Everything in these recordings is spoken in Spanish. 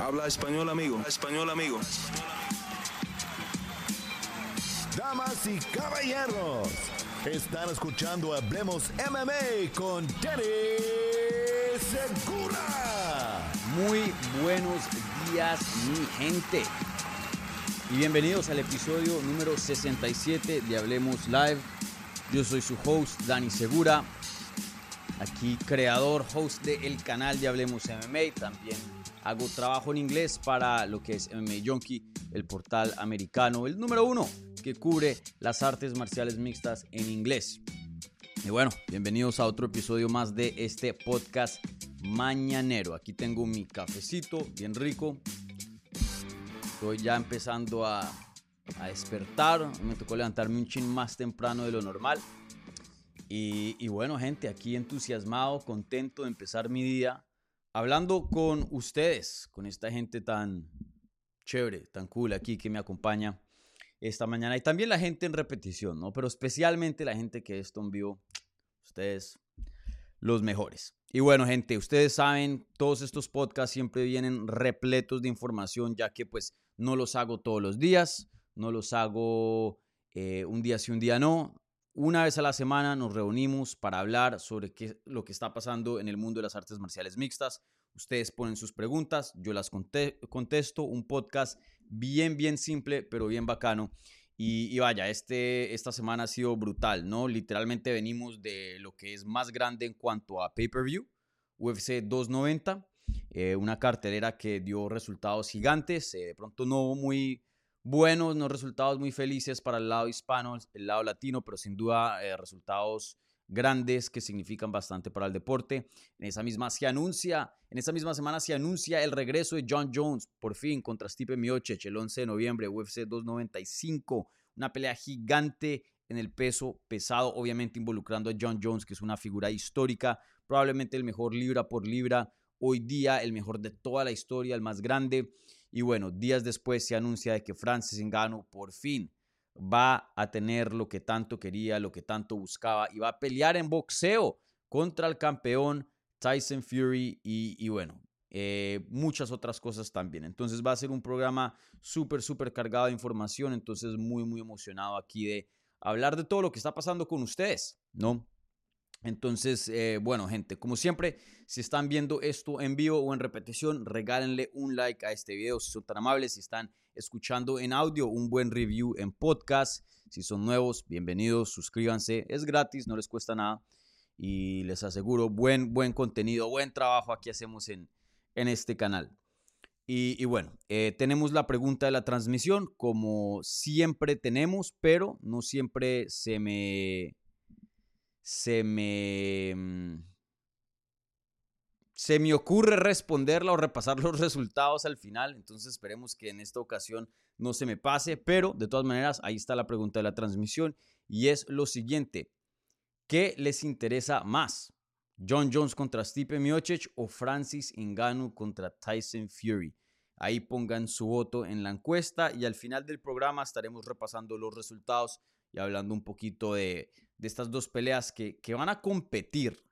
Habla español, amigo. Español, amigo. Damas y caballeros, están escuchando Hablemos MMA con Danny Segura. Muy buenos días, mi gente. Y bienvenidos al episodio número 67 de Hablemos Live. Yo soy su host, Dani Segura. Aquí creador, host del canal de Hablemos MMA. También hago trabajo en inglés para lo que es MMA Junkie, el portal americano, el número uno que cubre las artes marciales mixtas en inglés. Y bueno, bienvenidos a otro episodio más de este podcast mañanero. Aquí tengo mi cafecito bien rico. Estoy ya empezando a, despertar. Me tocó levantarme un chin más temprano de lo normal. Y, y bueno, gente, aquí entusiasmado, contento de empezar mi día hablando con ustedes, con esta gente tan chévere, tan cool aquí que me acompaña esta mañana y también la gente en repetición, ¿no? Pero especialmente la gente que esto en vivo, ustedes los mejores. Y bueno, gente, ustedes saben, todos estos podcasts siempre vienen repletos de información, ya que pues no los hago todos los días, no los hago eh, un día sí, un día no. Una vez a la semana nos reunimos para hablar sobre qué, lo que está pasando en el mundo de las artes marciales mixtas. Ustedes ponen sus preguntas, yo las contesto. Un podcast bien, bien simple, pero bien bacano. Y, vaya, este, esta semana ha sido brutal, ¿no? Literalmente venimos de lo que es más grande en cuanto a pay-per-view, UFC 290, eh, una cartelera que dio resultados gigantes, eh, de pronto no muy buenos, no resultados muy felices para el lado hispano, el lado latino, pero sin duda eh, resultados grandes que significan bastante para el deporte. En esa misma se anuncia, en esa misma semana se anuncia el regreso de John Jones por fin contra Stipe Miocic el 11 de noviembre, UFC 295, una pelea gigante en el peso pesado, obviamente involucrando a John Jones, que es una figura histórica, probablemente el mejor libra por libra hoy día, el mejor de toda la historia, el más grande. Y bueno, días después se anuncia de que Francis Ngannou por fin va a tener lo que tanto quería, lo que tanto buscaba y va a pelear en boxeo contra el campeón Tyson Fury y, bueno, eh, muchas otras cosas también. Entonces va a ser un programa súper, súper cargado de información. Entonces muy, muy emocionado aquí de hablar de todo lo que está pasando con ustedes, ¿no? Entonces, eh, bueno, gente, como siempre, si están viendo esto en vivo o en repetición, regálenle un like a este video si son tan amables. Si están escuchando en audio, un buen review en podcast. Si son nuevos, bienvenidos, suscríbanse. Es gratis, no les cuesta nada. Y les aseguro, buen, buen contenido, buen trabajo aquí hacemos en, en este canal. Y, bueno, eh, tenemos la pregunta de la transmisión, como siempre tenemos, pero no siempre se me se me... Mm, se me ocurre responderla o repasar los resultados al final, entonces esperemos que en esta ocasión no se me pase, pero de todas maneras ahí está la pregunta de la transmisión y es lo siguiente, ¿qué les interesa más? John Jones contra Stipe Miocic o Francis Ngannou contra Tyson Fury. Ahí pongan su voto en la encuesta y al final del programa estaremos repasando los resultados y hablando un poquito de, de estas dos peleas que, que, van a competir.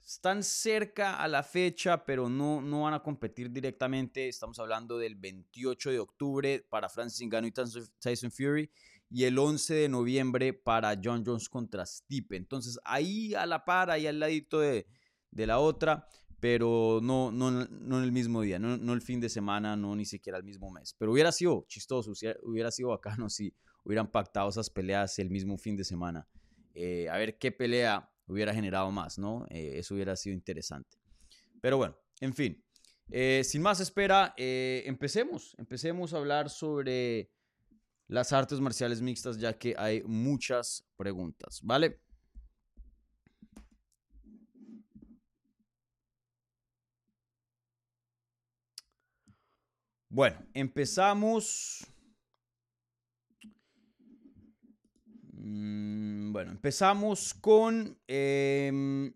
Están cerca a la fecha, pero no, no van a competir directamente. Estamos hablando del 28 de octubre para Francis Ngannou y Tyson Fury y el 11 de noviembre para John Jones contra Stipe. Entonces ahí a la par, ahí al ladito de, de la otra, pero no, no, no en el mismo día, no, no, el fin de semana, no ni siquiera el mismo mes. Pero hubiera sido chistoso, hubiera sido bacano si hubieran pactado esas peleas el mismo fin de semana. Eh, a ver qué pelea hubiera generado más, ¿no? Eh, eso hubiera sido interesante. Pero bueno, en fin. Eh, sin más espera, empecemos. Empecemos a hablar sobre las artes marciales mixtas, ya que hay muchas preguntas, ¿vale? Bueno, empezamos Mm, bueno, empezamos con em,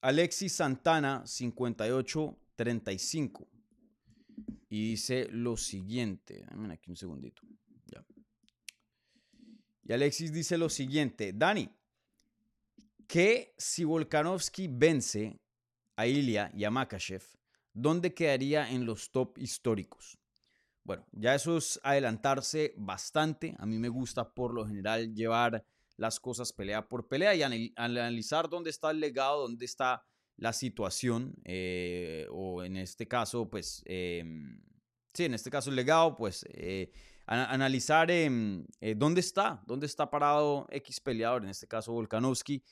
Alexis Santana 5835. Y dice lo siguiente. Dame aquí un segundito. Y Alexis dice lo siguiente. Dani, que si Volkanovski vence a Ilya y a Makachev, ¿dónde quedaría en los top históricos? Bueno, ya eso es adelantarse bastante. A mí me gusta por lo general llevar las cosas pelea por pelea y analizar dónde está el legado, dónde está la situación, eh, o en este caso, pues, em, sí, en este caso el legado, pues, eh, analizar em, eh, dónde está, dónde está parado X peleador, en este caso Volkanovski.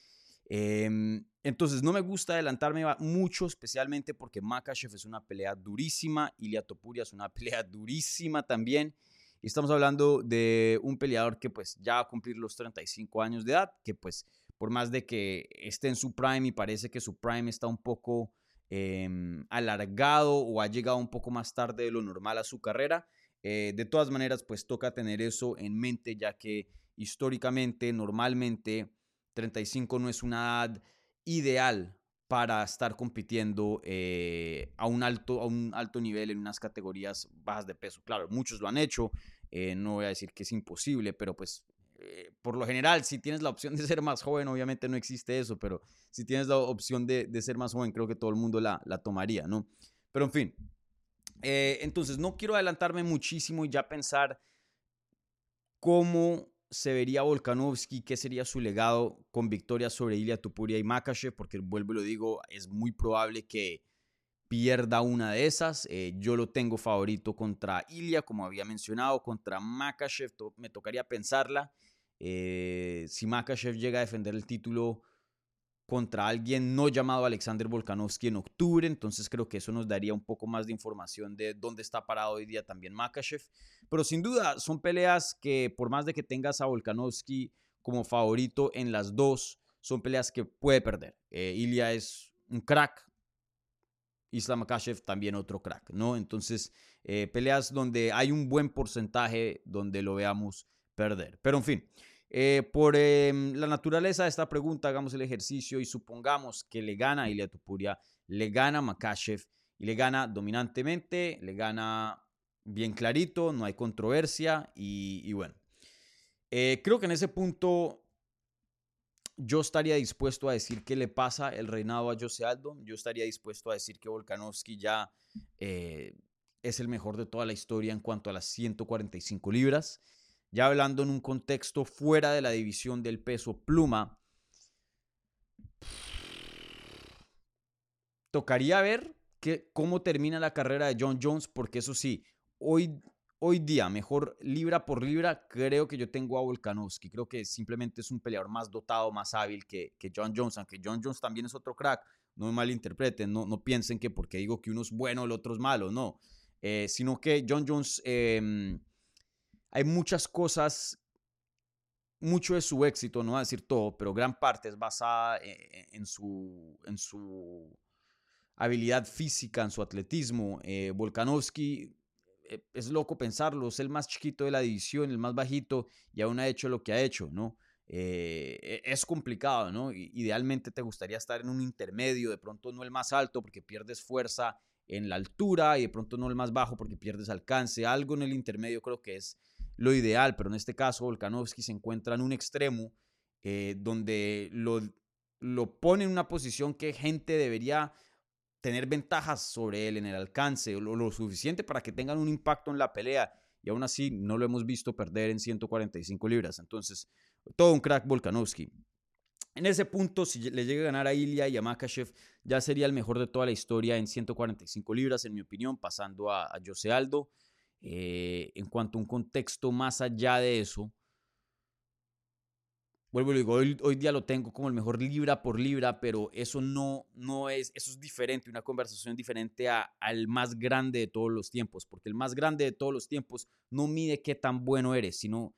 Em, entonces, no me gusta adelantarme mucho, especialmente porque Makachev es una pelea durísima, Ilia Topuria es una pelea durísima también. Y estamos hablando de un peleador que pues ya va a cumplir los 35 años de edad, que pues por más de que esté en su prime y parece que su prime está un poco em, alargado o ha llegado un poco más tarde de lo normal a su carrera, eh, de todas maneras pues toca tener eso en mente ya que históricamente, normalmente 35 no es una edad ideal para estar compitiendo eh, a, un alto, a un alto nivel en unas categorías bajas de peso. Claro, muchos lo han hecho, eh, no voy a decir que es imposible, pero pues eh, por lo general, si tienes la opción de ser más joven, obviamente no existe eso, pero si tienes la opción de, ser más joven, creo que todo el mundo la, la tomaría, ¿no? Pero en fin, entonces no quiero adelantarme muchísimo y ya pensar cómo se vería Volkanovski, qué sería su legado con victorias sobre Ilya Tupuria y Makachev, porque vuelvo y lo digo, es muy probable que pierda una de esas. Eh, yo lo tengo favorito contra Ilya, como había mencionado, contra Makachev me tocaría pensarla. Eh, si Makachev llega a defender el título contra alguien no llamado Alexander Volkanovski en octubre, entonces creo que eso nos daría un poco más de información de dónde está parado hoy día también Makachev. Pero sin duda son peleas que por más de que tengas a Volkanovski como favorito en las dos, son peleas que puede perder. Eh, Ilya es un crack, Islam Makachev también otro crack, ¿no? Entonces, eh, peleas donde hay un buen porcentaje donde lo veamos perder. Pero en fin, eh, por em, la naturaleza de esta pregunta, hagamos el ejercicio y supongamos que le gana Ilia Tupuria, le gana Makachev y le gana dominantemente, le gana bien clarito, no hay controversia y, bueno. Eh, creo que en ese punto yo estaría dispuesto a decir que le pasa el reinado a Jose Aldo. Yo estaría dispuesto a decir que Volkanovski ya eh, es el mejor de toda la historia en cuanto a las 145 libras. Ya hablando en un contexto fuera de la división del peso pluma, tocaría ver cómo termina la carrera de John Jones, porque eso sí, hoy, hoy día, mejor libra por libra, creo que yo tengo a Volkanovski. Creo que simplemente es un peleador más dotado, más hábil que, que John Jones, aunque John Jones también es otro crack. No me malinterpreten, no, no piensen que porque digo que uno es bueno, el otro es malo, no. Eh, sino que John Jones... Em, hay muchas cosas, mucho de su éxito, no voy a decir todo, pero gran parte es basada e, e, en, su, en su habilidad física, en su atletismo. Eh, Volkanovski, eh, es loco pensarlo, es el más chiquito de la división, el más bajito, y aún ha hecho lo que ha hecho, ¿no? Eh, e, es complicado, ¿no? Idealmente te gustaría estar en un intermedio, de pronto no el más alto porque pierdes fuerza en la altura y de pronto no el más bajo porque pierdes alcance. Algo en el intermedio creo que es lo ideal, pero en este caso Volkanovski se encuentra en un extremo eh, donde lo, lo pone en una posición que gente debería tener ventajas sobre él en el alcance, lo, suficiente para que tengan un impacto en la pelea y aún así no lo hemos visto perder en 145 libras. Entonces, todo un crack Volkanovski. En ese punto, si le llega a ganar a Ilya y a Makachev, ya sería el mejor de toda la historia en 145 libras, en mi opinión, pasando a, a Jose Aldo. Eh, en cuanto a un contexto más allá de eso, vuelvo y digo, hoy, día lo tengo como el mejor libra por libra, pero eso no, no es, eso es diferente, una conversación diferente al más grande de todos los tiempos, porque el más grande de todos los tiempos no mide qué tan bueno eres, sino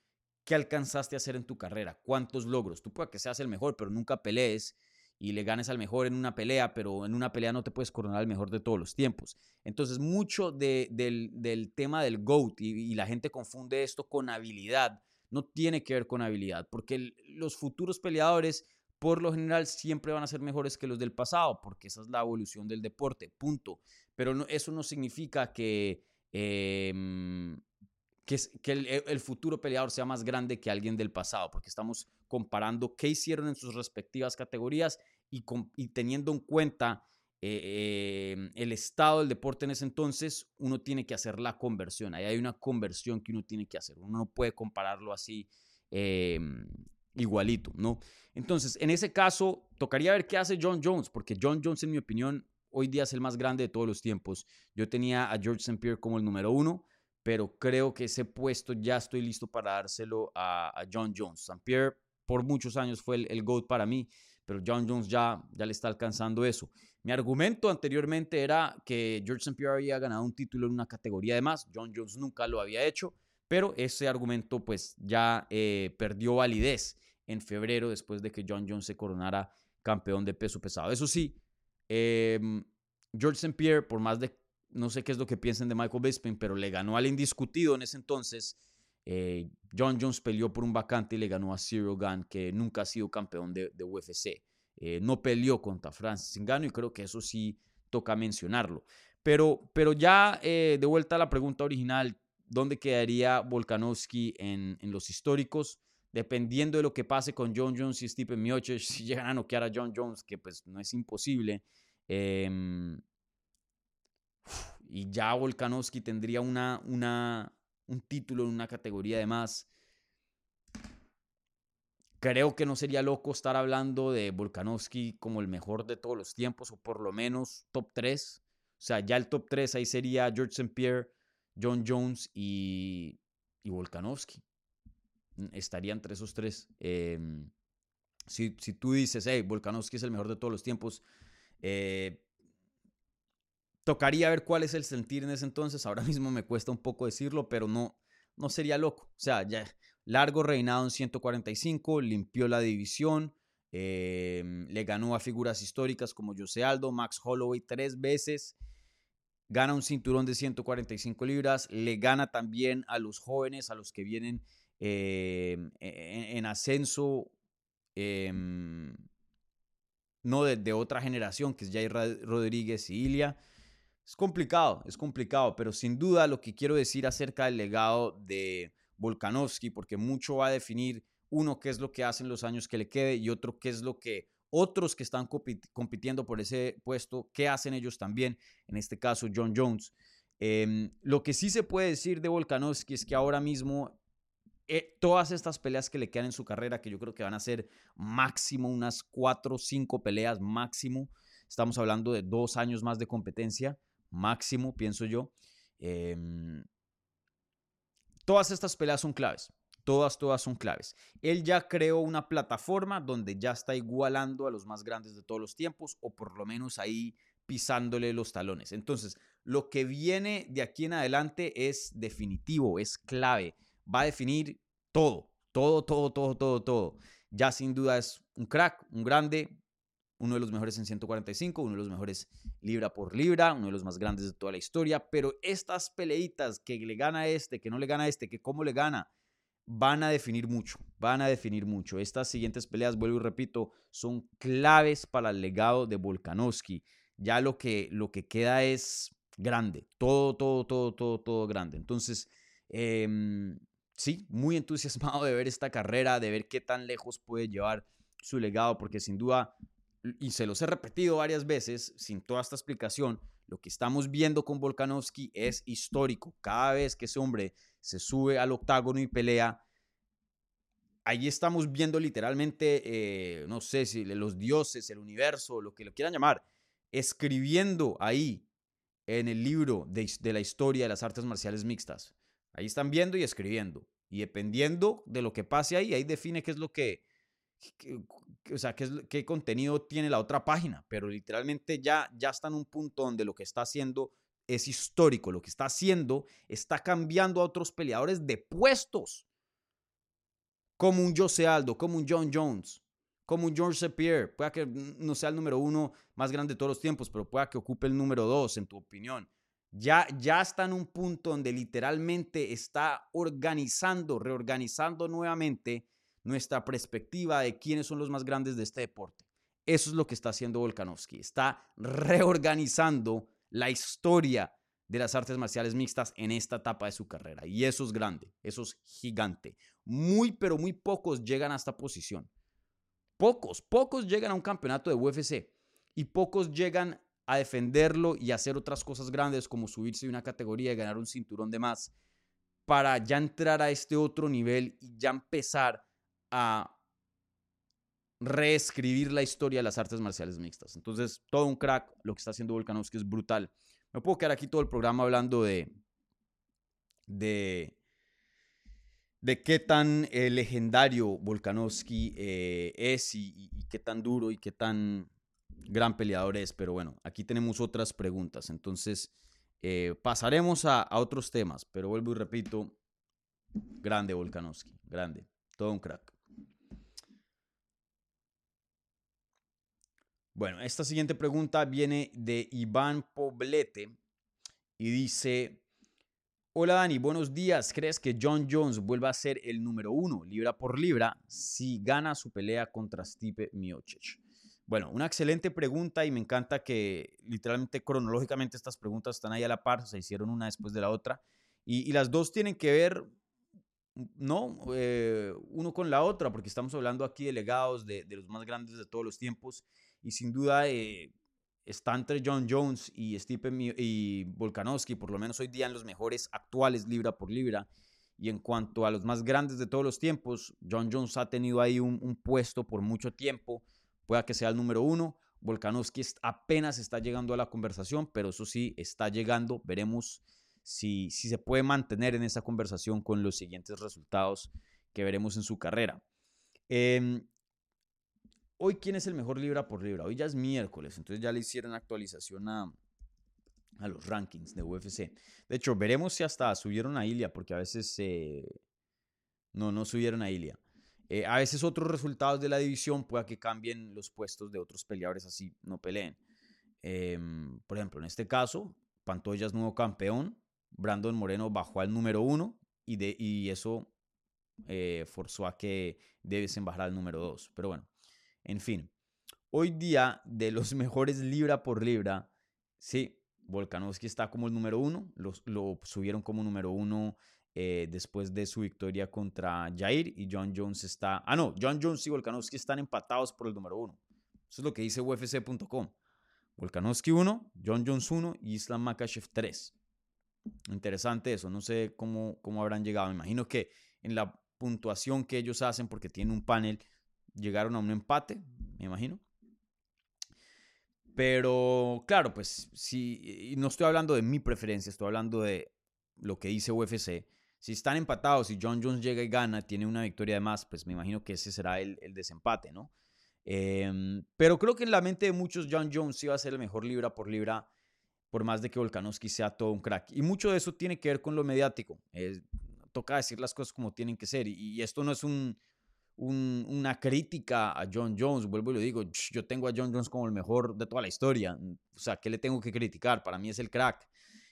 qué alcanzaste a hacer en tu carrera, cuántos logros. Tú puedes que seas el mejor, pero nunca pelees y le ganes al mejor en una pelea, pero en una pelea no te puedes coronar al mejor de todos los tiempos. Entonces, mucho del, tema del GOAT, y, la gente confunde esto con habilidad, no tiene que ver con habilidad, porque los futuros peleadores, por lo general, siempre van a ser mejores que los del pasado, porque esa es la evolución del deporte, punto. Pero eso no significa que... Em, que, el, futuro peleador sea más grande que alguien del pasado, porque estamos comparando qué hicieron en sus respectivas categorías y, teniendo en cuenta eh, em, el estado del deporte en ese entonces, uno tiene que hacer la conversión. Ahí hay una conversión que uno tiene que hacer. Uno no puede compararlo así em, igualito, ¿no? Entonces, en ese caso, tocaría ver qué hace John Jones, porque John Jones, en mi opinión, hoy día es el más grande de todos los tiempos. Yo tenía a George St. Pierre como el número uno, pero creo que ese puesto ya estoy listo para dárselo a, John Jones. St. Pierre por muchos años fue el, el GOAT para mí, pero John Jones ya, ya le está alcanzando eso. Mi argumento anteriormente era que George St. Pierre había ganado un título en una categoría de más. John Jones nunca lo había hecho, pero ese argumento pues ya eh, perdió validez en febrero después de que John Jones se coronara campeón de peso pesado. Eso sí, em, George St. Pierre, por más de, no sé qué es lo que piensen de Michael Bisping, pero le ganó al indiscutido en ese entonces. Eh, John Jones peleó por un vacante y le ganó a Cyril Gunn, que nunca ha sido campeón de, UFC. Eh, no peleó contra Francis Ngannou y creo que eso sí toca mencionarlo. Pero, pero ya eh, de vuelta a la pregunta original, ¿dónde quedaría Volkanovski en, en los históricos? dependiendo de lo que pase con John Jones y Stephen Miocic, si llegan a noquear a John Jones, que pues no es imposible, em, y ya Volkanovski tendría una, una, un título en una categoría de más. Creo que no sería loco estar hablando de Volkanovski como el mejor de todos los tiempos, o por lo menos top 3. O sea, ya el top 3 ahí sería George St. Pierre, John Jones y, y Volkanovski. Mm, estaría entre esos tres. Em, si, tú dices, hey, Volkanovski es el mejor de todos los tiempos, eh, tocaría ver cuál es el sentir en ese entonces. Ahora mismo me cuesta un poco decirlo, pero no, no sería loco. O sea, ya largo reinado en 145, limpió la división, em, le ganó a figuras históricas como Jose Aldo, Max Holloway tres veces. Gana un cinturón de 145 libras, le gana también a los jóvenes, a los que vienen Em, e, en, ascenso, em, no de, otra generación, que es Jair Rodríguez y Ilia. Es complicado, es complicado, pero sin duda lo que quiero decir acerca del legado de Volkanovski, porque mucho va a definir uno qué es lo que hacen los años que le quede y otro qué es lo que otros que están compitiendo por ese puesto, qué hacen ellos también, en este caso John Jones. Em, lo que sí se puede decir de Volkanovski es que ahora mismo eh, todas estas peleas que le quedan en su carrera, que yo creo que van a ser máximo unas cuatro o cinco peleas máximo. Estamos hablando de dos años más de competencia, máximo, pienso yo. Em, todas estas peleas son claves. Todas, todas son claves. Él ya creó una plataforma donde ya está igualando a los más grandes de todos los tiempos, o por lo menos ahí pisándole los talones. Entonces, lo que viene de aquí en adelante es definitivo, es clave va a definir todo, todo, todo, todo, todo, todo. Ya sin duda es un crack, un grande, uno de los mejores en 145, uno de los mejores libra por libra, uno de los más grandes de toda la historia, pero estas peleitas que le gana a este, que no le gana a este, que cómo le gana, van a definir mucho, van a definir mucho. Estas siguientes peleas, vuelvo y repito, son claves para el legado de Volkanovski. Ya lo que, lo que queda es grande, todo, todo, todo, todo, todo grande. Entonces, eh, sí, muy entusiasmado de ver esta carrera, de ver qué tan lejos puede llevar su legado, porque sin duda, y se los he repetido varias veces, sin toda esta explicación, lo que estamos viendo con Volkanovski es histórico. Cada vez que ese hombre se sube al octágono y pelea, ahí estamos viendo literalmente, eh, no sé si los dioses, el universo, lo que lo quieran llamar, escribiendo ahí en el libro de, de la historia de las artes marciales mixtas. Ahí están viendo y escribiendo. Y dependiendo de lo que pase ahí, ahí define qué es lo que, o sea, qué, contenido tiene la otra página. Pero literalmente ya, ya está en un punto donde lo que está haciendo es histórico. Lo que está haciendo está cambiando a otros peleadores de puestos. Como un Jose Aldo, como un John Jones, como un George. Pierre. Pueda que no sea el número uno más grande de todos los tiempos, pero pueda que ocupe el número dos, en tu opinión. Ya, ya está en un punto donde literalmente está organizando, reorganizando nuevamente nuestra perspectiva de quiénes son los más grandes de este deporte. Eso es lo que está haciendo Volkanovski. Está reorganizando la historia de las artes marciales mixtas en esta etapa de su carrera. Y eso es grande, eso es gigante. Muy, pero muy pocos llegan a esta posición. Pocos, pocos llegan a un campeonato de UFC y pocos llegan a defenderlo y hacer otras cosas grandes como subirse de una categoría y ganar un cinturón de más para ya entrar a este otro nivel y ya empezar a reescribir la historia de las artes marciales mixtas. Entonces, todo un crack, lo que está haciendo Volkanovski es brutal. Me puedo quedar aquí todo el programa hablando de, de, de qué tan eh, legendario Volkanovski eh, es y, qué tan duro y qué tan gran peleador es. Pero bueno, aquí tenemos otras preguntas. Entonces, eh, pasaremos a, a otros temas. Pero vuelvo y repito, grande Volkanovski, grande, todo un crack. Bueno, esta siguiente pregunta viene de Iván Poblete y dice, hola Dani, buenos días. ¿Crees que John Jones vuelva a ser el número uno, libra por libra, si gana su pelea contra Stipe Miocic? Bueno, una excelente pregunta y me encanta que literalmente cronológicamente estas preguntas están ahí a la par, se hicieron una después de la otra y, las dos tienen que ver, ¿no? Eh, uno con la otra, porque estamos hablando aquí de legados de, de los más grandes de todos los tiempos y sin duda eh, está entre John Jones y Stipe y Volkanovski, por lo menos hoy día en los mejores actuales libra por libra. Y en cuanto a los más grandes de todos los tiempos, John Jones ha tenido ahí un, puesto por mucho tiempo, pueda que sea el número uno. Volkanovski apenas está llegando a la conversación, pero eso sí, está llegando. Veremos si, si se puede mantener en esa conversación con los siguientes resultados que veremos en su carrera. Eh, Hoy, ¿quién es el mejor libra por libra? Hoy ya es miércoles, entonces ya le hicieron actualización a, los rankings de UFC. De hecho, veremos si hasta subieron a Ilia, porque a veces no, no subieron a Ilia. Eh, a veces otros resultados de la división pueda que cambien los puestos de otros peleadores así no peleen. Em, por ejemplo, en este caso, Pantoya es nuevo campeón, Brandon Moreno bajó al número uno y, de, y eso eh, forzó a que Devesen bajara al número dos. Pero bueno, en fin, hoy día de los mejores libra por libra, sí, Volkanovski está como el número uno, lo, lo subieron como número uno eh, después de su victoria contra Jair y John Jones está... Ah, no, John Jones y Volkanovski están empatados por el número uno. Eso es lo que dice UFC.com. Volkanovski 1, John Jones 1 y Islam Makashev 3. Interesante eso, no sé cómo, cómo habrán llegado. Me imagino que en la puntuación que ellos hacen, porque tienen un panel, llegaron a un empate, me imagino. Pero claro, pues si no estoy hablando de mi preferencia, estoy hablando de lo que dice UFC. Si están empatados y John Jones llega y gana, tiene una victoria de más, pues me imagino que ese será el, desempate, ¿no? Em, pero creo que en la mente de muchos John Jones sí va a ser el mejor libra por libra, por más de que Volkanovski sea todo un crack. Y mucho de eso tiene que ver con lo mediático. toca decir las cosas como tienen que ser. y esto no es un, una crítica a John Jones. Vuelvo y lo digo, yo tengo a John Jones como el mejor de toda la historia. O sea, ¿qué le tengo que criticar? Para mí es el crack.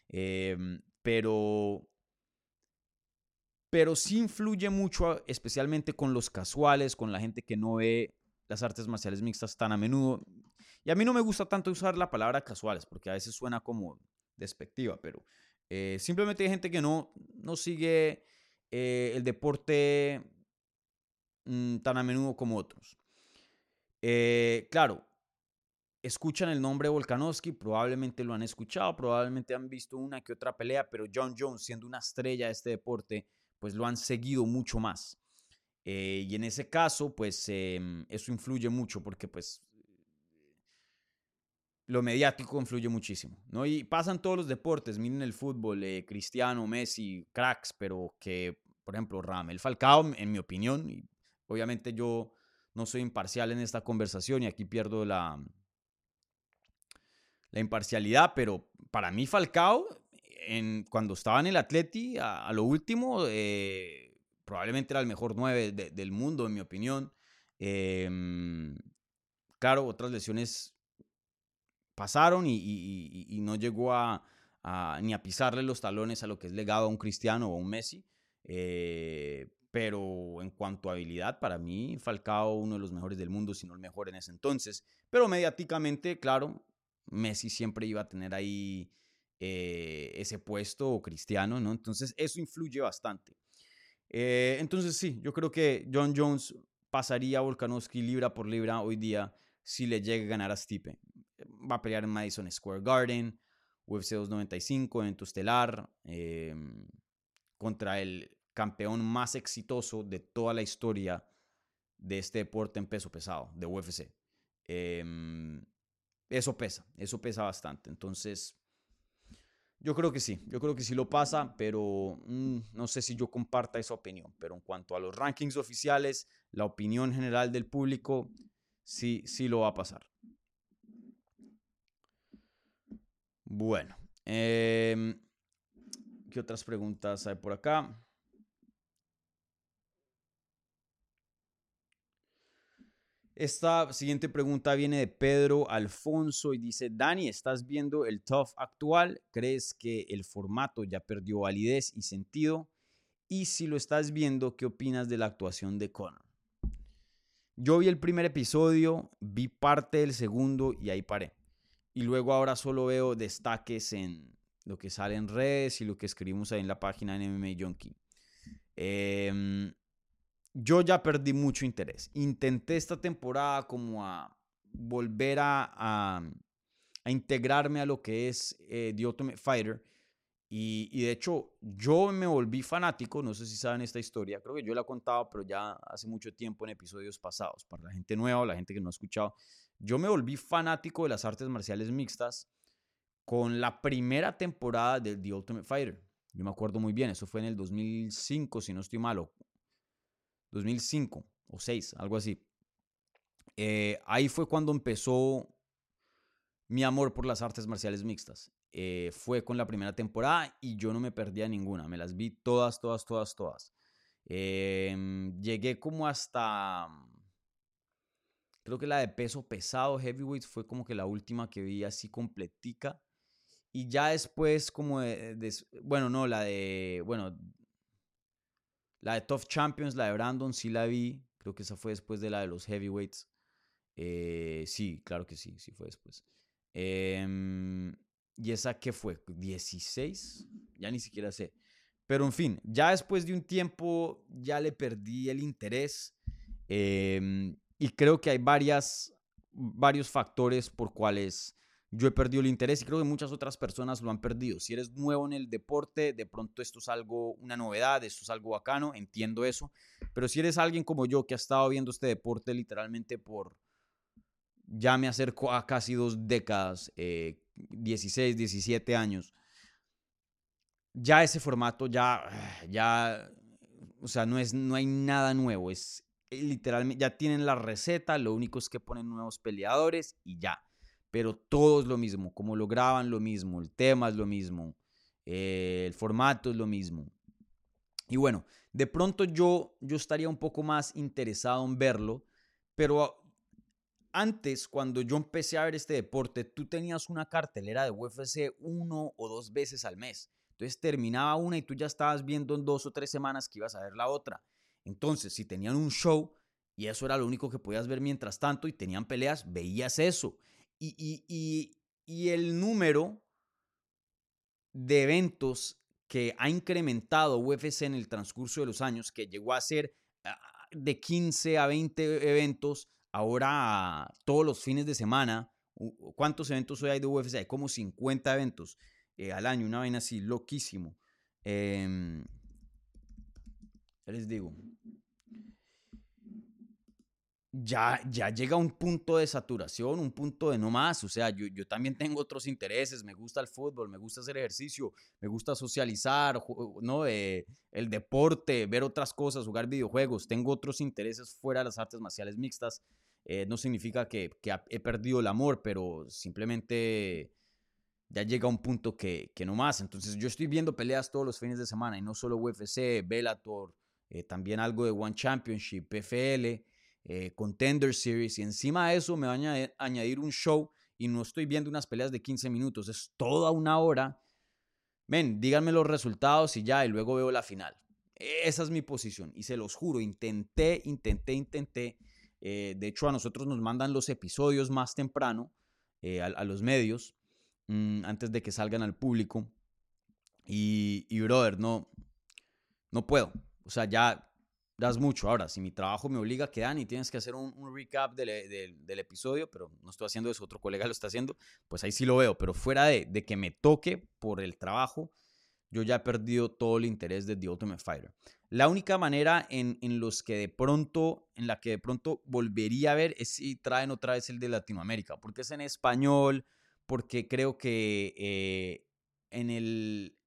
Em, pero, pero sí influye mucho, especialmente con los casuales, con la gente que no ve las artes marciales mixtas tan a menudo. Y a mí no me gusta tanto usar la palabra casuales, porque a veces suena como despectiva, pero eh, simplemente hay gente que no, no sigue eh, el deporte Mm, tan a menudo como otros. Eh, claro, escuchan el nombre Volkanovski, probablemente lo han escuchado, probablemente han visto una que otra pelea, pero John Jones, siendo una estrella de este deporte, pues lo han seguido mucho más. Eh, y en ese caso, pues em, eso influye mucho porque pues lo mediático influye muchísimo, ¿no? Y pasan todos los deportes, miren el fútbol, eh, Cristiano, Messi, cracks, pero que, por ejemplo, Ramel Falcao, en mi opinión, Obviamente yo no soy imparcial en esta conversación y aquí pierdo la, la imparcialidad, pero para mí Falcao, en, cuando estaba en el Atleti, a, lo último, eh, probablemente era el mejor 9 del mundo, en mi opinión. Em, claro, otras lesiones pasaron y, no llegó a, ni a pisarle los talones a lo que es legado a un Cristiano o a un Messi. Eh, pero en cuanto a habilidad, para mí Falcao uno de los mejores del mundo, si no el mejor en ese entonces. Pero mediáticamente, claro, Messi siempre iba a tener ahí eh, ese puesto o Cristiano, ¿no? Entonces eso influye bastante. Eh, entonces sí, yo creo que John Jones pasaría a Volkanovski libra por libra hoy día si le llega a ganar a Stipe. Va a pelear en Madison Square Garden, UFC 295, evento estelar, em, contra el campeón más exitoso de toda la historia de este deporte en peso pesado, de UFC. Em, eso pesa, eso pesa bastante. Entonces, yo creo que sí, yo creo que sí lo pasa, pero mm, no sé si yo comparta esa opinión. Pero en cuanto a los rankings oficiales, la opinión general del público, sí, sí lo va a pasar. Bueno, em, ¿qué otras preguntas hay por acá? Esta siguiente pregunta viene de Pedro Alfonso y dice, Dani, ¿estás viendo el Tough actual? ¿Crees que el formato ya perdió validez y sentido? Y si lo estás viendo, ¿qué opinas de la actuación de Conor? Yo vi el primer episodio, vi parte del segundo y ahí paré. Y luego ahora solo veo destaques en lo que sale en redes y lo que escribimos ahí en la página de MMA Junkie. Eh, yo ya perdí mucho interés. Intenté esta temporada como a volver a, a, integrarme a lo que es eh, The Ultimate Fighter. Y, y, de hecho, yo me volví fanático, no sé si saben esta historia, creo que yo la he contado, pero ya hace mucho tiempo en episodios pasados, para la gente nueva o la gente que no ha escuchado. Yo me volví fanático de las artes marciales mixtas con la primera temporada de The Ultimate Fighter. Yo me acuerdo muy bien, eso fue en el 2005, si no estoy malo, 2005 o 6, algo así. Eh, ahí fue cuando empezó mi amor por las artes marciales mixtas. Eh, fue con la primera temporada y yo no me perdía ninguna. Me las vi todas, todas, todas, todas. Em, llegué como hasta... Creo que la de peso pesado, heavyweight, fue como que la última que vi así completica. Y ya después como bueno, no, la de, bueno, la de Tough Champions, la de Brandon, sí la vi. Creo que esa fue después de la de los heavyweights. Eh, sí, claro que sí, sí fue después. Em, ¿Y esa qué fue? ¿16? Ya ni siquiera sé. Pero en fin, ya después de un tiempo ya le perdí el interés. Em, y creo que hay varias, varios factores por cuales yo he perdido el interés y creo que muchas otras personas lo han perdido. Si eres nuevo en el deporte, de pronto esto es algo, una novedad, esto es algo bacano, entiendo eso. Pero si eres alguien como yo que ha estado viendo este deporte literalmente por, ya me acerco a casi dos décadas, 16, eh, 17 años, ya ese formato ya, ya, o sea, no, es, no hay nada nuevo, es literalmente, ya tienen la receta, lo único es que ponen nuevos peleadores y ya pero todo es lo mismo, como lo graban lo mismo, el tema es lo mismo, eh, el formato es lo mismo. Y bueno, de pronto yo, yo estaría un poco más interesado en verlo, pero antes, cuando yo empecé a ver este deporte, tú tenías una cartelera de UFC uno o dos veces al mes. Entonces terminaba una y tú ya estabas viendo en dos o tres semanas que ibas a ver la otra. Entonces, si tenían un show y eso era lo único que podías ver mientras tanto y tenían peleas, veías eso y, el número de eventos que ha incrementado UFC en el transcurso de los años, que llegó a ser ah, de 15 a 20 eventos, ahora todos los fines de semana. ¿Cuántos eventos hoy hay de UFC? Hay como 50 eventos eh, al año, una vaina así, loquísimo. Eh, les digo, ya, ya llega un punto de saturación, un punto de no más. O sea, yo, yo también tengo otros intereses. Me gusta el fútbol, me gusta hacer ejercicio, me gusta socializar, ¿no? Eh, el deporte, ver otras cosas, jugar videojuegos. Tengo otros intereses fuera de las artes marciales mixtas. Eh, no significa que, que, he perdido el amor, pero simplemente ya llega un punto que, que no más. Entonces, yo estoy viendo peleas todos los fines de semana y no solo UFC, Bellator, eh, también algo de One Championship, PFL. Eh, Contender Series y encima de eso me va a añadir, un show y no estoy viendo unas peleas de 15 minutos, es toda una hora. Ven, díganme los resultados y ya, y luego veo la final. Esa es mi posición y se los juro, intenté, intenté, intenté. Eh, de hecho, a nosotros nos mandan los episodios más temprano eh, a, los medios mm, antes de que salgan al público. Y, y brother, no, no puedo. O sea, ya das mucho. Ahora, si mi trabajo me obliga a que y tienes que hacer un, recap del, del, episodio, pero no estoy haciendo eso, otro colega lo está haciendo, pues ahí sí lo veo. Pero fuera de, de que me toque por el trabajo, yo ya he perdido todo el interés de The Ultimate Fighter. La única manera en, en, los que de pronto, en la que de pronto volvería a ver es si traen otra vez el de Latinoamérica, porque es en español, porque creo que eh, en, el,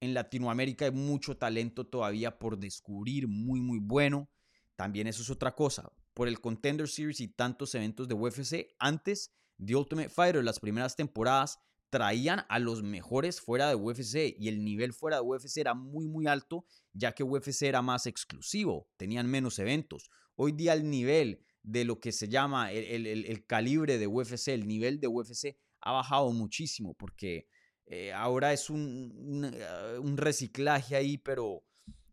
en Latinoamérica hay mucho talento todavía por descubrir, muy, muy bueno. También eso es otra cosa. Por el Contender Series y tantos eventos de UFC, antes The Ultimate Fighter, las primeras temporadas, traían a los mejores fuera de UFC y el nivel fuera de UFC era muy muy alto ya que UFC era más exclusivo, tenían menos eventos. Hoy día el nivel de lo que se llama el, calibre de UFC, el nivel de UFC ha bajado muchísimo porque eh, ahora es un, ah, un, reciclaje ahí, pero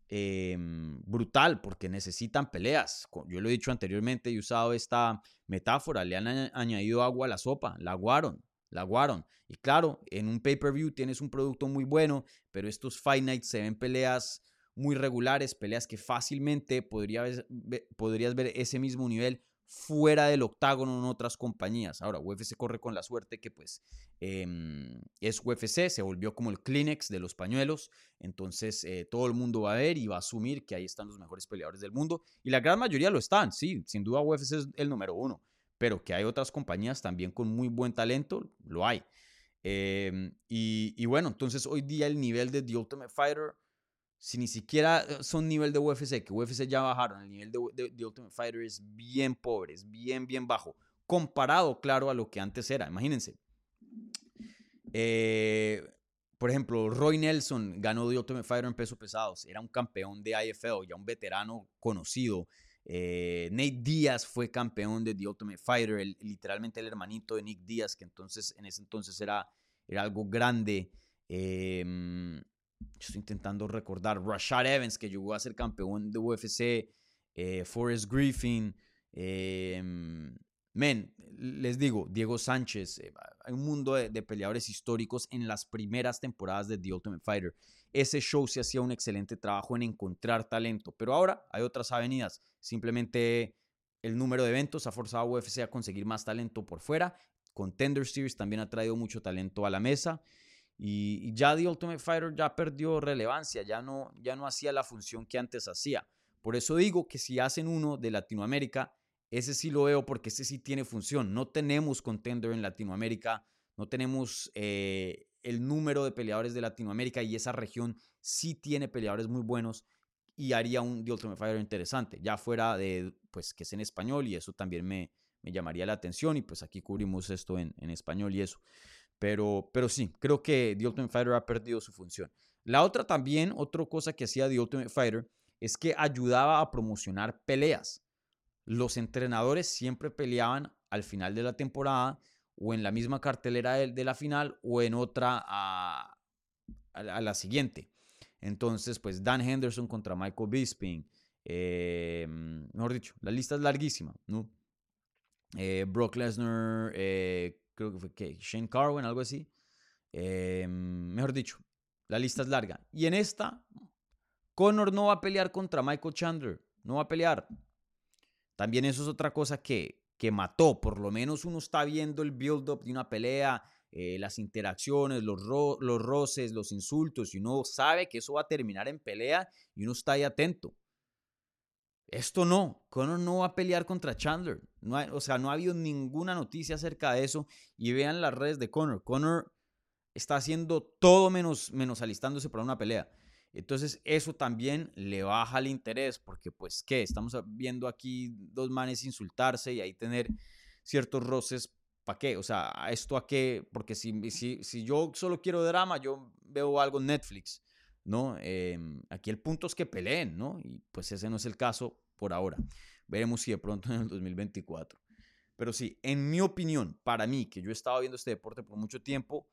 em, brutal porque necesitan peleas. Yo lo he dicho anteriormente y he usado esta metáfora, le han añadido agua a la sopa, la aguaron, la aguaron. Y claro, en un pay-per-view tienes un producto muy bueno, pero estos Fight Nights se ven peleas muy regulares, peleas que fácilmente podrías ver ese mismo nivel fuera del octágono en otras compañías. Ahora, UFC corre con la suerte que pues em, es UFC, se volvió como el Kleenex de los pañuelos, entonces eh, todo el mundo va a ver y va a asumir que ahí están los mejores peleadores del mundo y la gran mayoría lo están, sí, sin duda UFC es el número uno, pero que hay otras compañías también con muy buen talento, lo hay. Em, y, bueno, entonces hoy día el nivel de The Ultimate Fighter, si ni siquiera eh, son nivel de UFC, que UFC ya bajaron, el nivel de, Ultimate Fighter es bien pobre, es bien, bien bajo, comparado, claro, a lo que antes era. Imagínense. Eh, por ejemplo, Roy Nelson ganó The Ultimate Fighter en peso pesados, era un campeón de IFL, ya un veterano conocido. Eh, Nate Díaz fue campeón de The Ultimate Fighter, literalmente el hermanito de Nick Díaz, que entonces en ese entonces era, era algo grande. Em, estoy intentando recordar. Rashad Evans, que llegó a ser campeón de UFC. Eh, Forrest Griffin. Em, men, les digo, Diego Sánchez. Eh, hay un mundo de, peleadores históricos en las primeras temporadas de The Ultimate Fighter. Ese show se hacía un excelente trabajo en encontrar talento. Pero ahora hay otras avenidas. Simplemente el número de eventos ha forzado a UFC a conseguir más talento por fuera. Contender Series también ha traído mucho talento a la mesa. Y, ya The Ultimate Fighter ya perdió relevancia, ya no, ya no hacía la función que antes hacía. Por eso digo que si hacen uno de Latinoamérica, ese sí lo veo porque ese sí tiene función. No tenemos contender en Latinoamérica, no tenemos eh, el número de peleadores de Latinoamérica y esa región sí tiene peleadores muy buenos y haría un The Ultimate Fighter interesante, ya fuera de, pues, que es en español y eso también me, me llamaría la atención y pues aquí cubrimos esto en, en, español y eso. Pero, pero sí, creo que The Ultimate Fighter ha perdido su función. La otra también, otra cosa que hacía The Ultimate Fighter es que ayudaba a promocionar peleas. Los entrenadores siempre peleaban al final de la temporada o en la misma cartelera de, de la final o en otra a, a la siguiente. Entonces, pues Dan Henderson contra Michael Bisping. Eh, mejor dicho, la lista es larguísima, ¿no? Eh, Brock Lesnar, eh, creo que fue que Shane Carwin, algo así. mejor dicho, la lista es larga. Y en esta, Conor no va a pelear contra Michael Chandler, no va a pelear. También eso es otra cosa que, que mató. Por lo menos uno está viendo el build-up de una pelea eh, las interacciones, los, los roces, los insultos, y uno sabe que eso va a terminar en pelea y uno está ahí atento. Esto no, Conor no va a pelear contra Chandler. No o sea, no ha habido ninguna noticia acerca de eso. Y vean las redes de Conor. Conor está haciendo todo menos, menos alistándose para una pelea. Entonces eso también le baja el interés porque pues qué, estamos viendo aquí dos manes insultarse y ahí tener ciertos roces ¿para qué? O sea, ¿esto a qué? Porque si, si, si yo solo quiero drama, yo veo algo en Netflix, ¿no? Em, aquí el punto es que peleen, ¿no? Y pues ese no es el caso por ahora. Veremos si de pronto en el 2024. Pero sí, en mi opinión, para mí, que yo he estado viendo este deporte por mucho tiempo,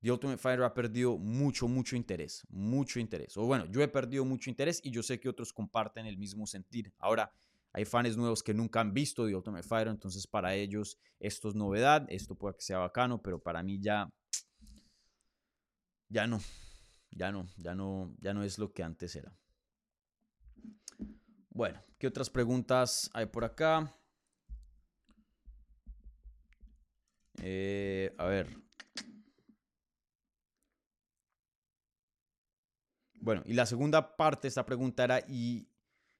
The Ultimate Fighter ha perdido mucho, mucho interés, mucho interés. O bueno, yo he perdido mucho interés y yo sé que otros comparten el mismo sentir. Ahora, hay fans nuevos que nunca han visto The Ultimate Fighter, entonces para ellos esto es novedad, esto puede que sea bacano, pero para mí ya, ya no, ya no, ya no, ya no es lo que antes era. Bueno, ¿qué otras preguntas hay por acá? Eh, a ver. Bueno, y la segunda parte de esta pregunta era, y,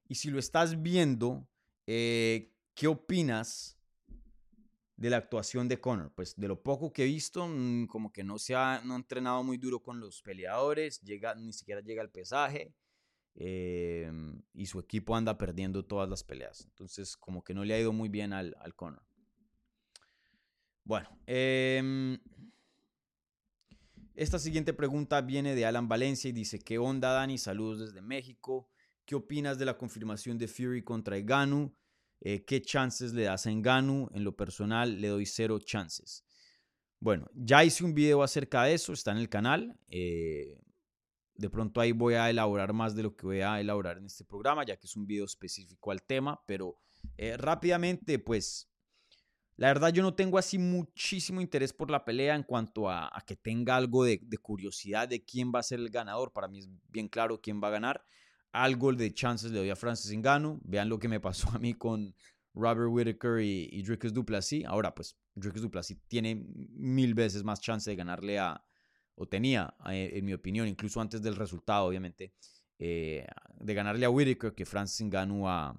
y si lo estás viendo, eh, ¿qué opinas de la actuación de Conor? Pues de lo poco que he visto, mm, como que no se ha, no entrenado muy duro con los peleadores, llega, ni siquiera llega al pesaje. Em, y su equipo anda perdiendo todas las peleas. Entonces, como que no le ha ido muy bien al, al Conor. Bueno, em, esta siguiente pregunta viene de Alan Valencia y dice, ¿qué onda Dani? Saludos desde México. ¿Qué opinas de la confirmación de Fury contra Eganu? Eh, ¿Qué chances le das a Enganu? En lo personal le doy cero chances. Bueno, ya hice un video acerca de eso, está en el canal. Eh, de pronto ahí voy a elaborar más de lo que voy a elaborar en este programa, ya que es un video específico al tema, pero eh, rápidamente, pues, la verdad yo no tengo así muchísimo interés por la pelea en cuanto a, que tenga algo de, curiosidad de quién va a ser el ganador. Para mí es bien claro quién va a ganar. Algo de chances le doy a Francis Ngannou. Vean lo que me pasó a mí con Robert Whittaker y, y Dricus Duplessis. Ahora, pues, Dricus Duplessis tiene mil veces más chance de ganarle a, o tenía, eh, en mi opinión, incluso antes del resultado, obviamente, eh, de ganarle a Whitaker que Francis Ngannou a,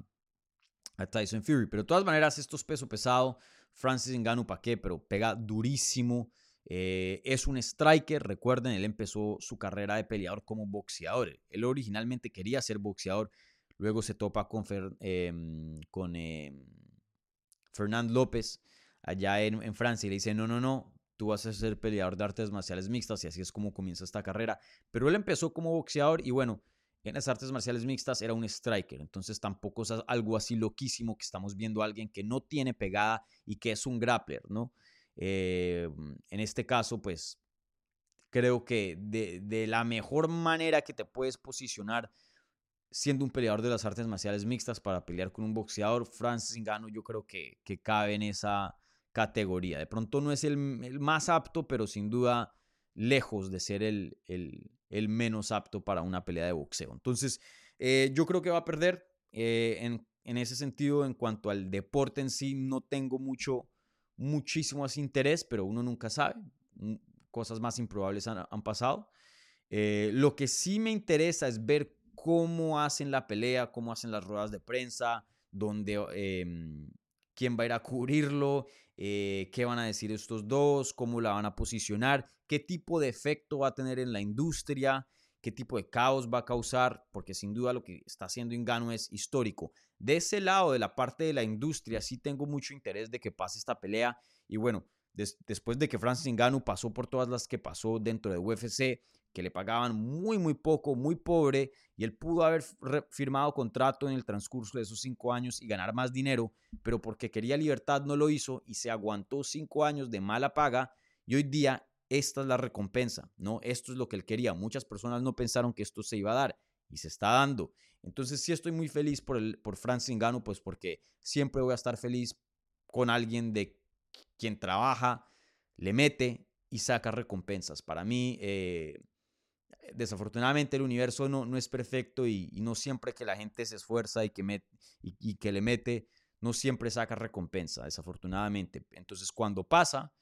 Tyson Fury. Pero de todas maneras, esto es peso pesado. Francis Ngannou, ¿para qué? Pero pega durísimo. Eh, es un striker, recuerden, él empezó su carrera de peleador como boxeador. Él originalmente quería ser boxeador, luego se topa con, em, con em, Fernand López allá en, en, Francia y le dice, no, no, no, tú vas a ser peleador de artes marciales mixtas y así es como comienza esta carrera. Pero él empezó como boxeador y bueno, en las artes marciales mixtas era un striker, entonces tampoco es algo así loquísimo que estamos viendo a alguien que no tiene pegada y que es un grappler, ¿no? Eh, en este caso, pues creo que de, la mejor manera que te puedes posicionar siendo un peleador de las artes marciales mixtas para pelear con un boxeador, Francis Ngannou yo creo que, que cabe en esa, categoría. De pronto no es el, más apto, pero sin duda lejos de ser el, el, menos apto para una pelea de boxeo. Entonces, eh, yo creo que va a perder. Eh, en, en, ese sentido, en cuanto al deporte en sí, no tengo mucho, muchísimo más interés, pero uno nunca sabe. Mm, cosas más improbables han, pasado. Eh, lo que sí me interesa es ver cómo hacen la pelea, cómo hacen las ruedas de prensa, donde em, quién va a ir a cubrirlo, eh, qué van a decir estos dos, cómo la van a posicionar, qué tipo de efecto va a tener en la industria, qué tipo de caos va a causar, porque sin duda lo que está haciendo Ingano es histórico. De ese lado, de la parte de la industria, sí tengo mucho interés de que pase esta pelea. Y bueno, después de que Francis Ngannou pasó por todas las que pasó dentro de UFC, que le pagaban muy, muy poco, muy pobre, y él pudo haber firmado contrato en el transcurso de esos cinco años y ganar más dinero, pero porque quería libertad no lo hizo y se aguantó cinco años de mala paga, y hoy día esta es la recompensa, ¿no? Esto es lo que él quería. Muchas personas no pensaron que esto se iba a dar y se está dando. Entonces sí estoy muy feliz por, el, por Francis Ngannou, pues porque siempre voy a estar feliz con alguien de quien trabaja, le mete y saca recompensas. Para mí, eh, desafortunadamente el universo no, no es perfecto y, no siempre que la gente se esfuerza y que, y, que le mete, no siempre saca recompensa, desafortunadamente. Entonces cuando pasa,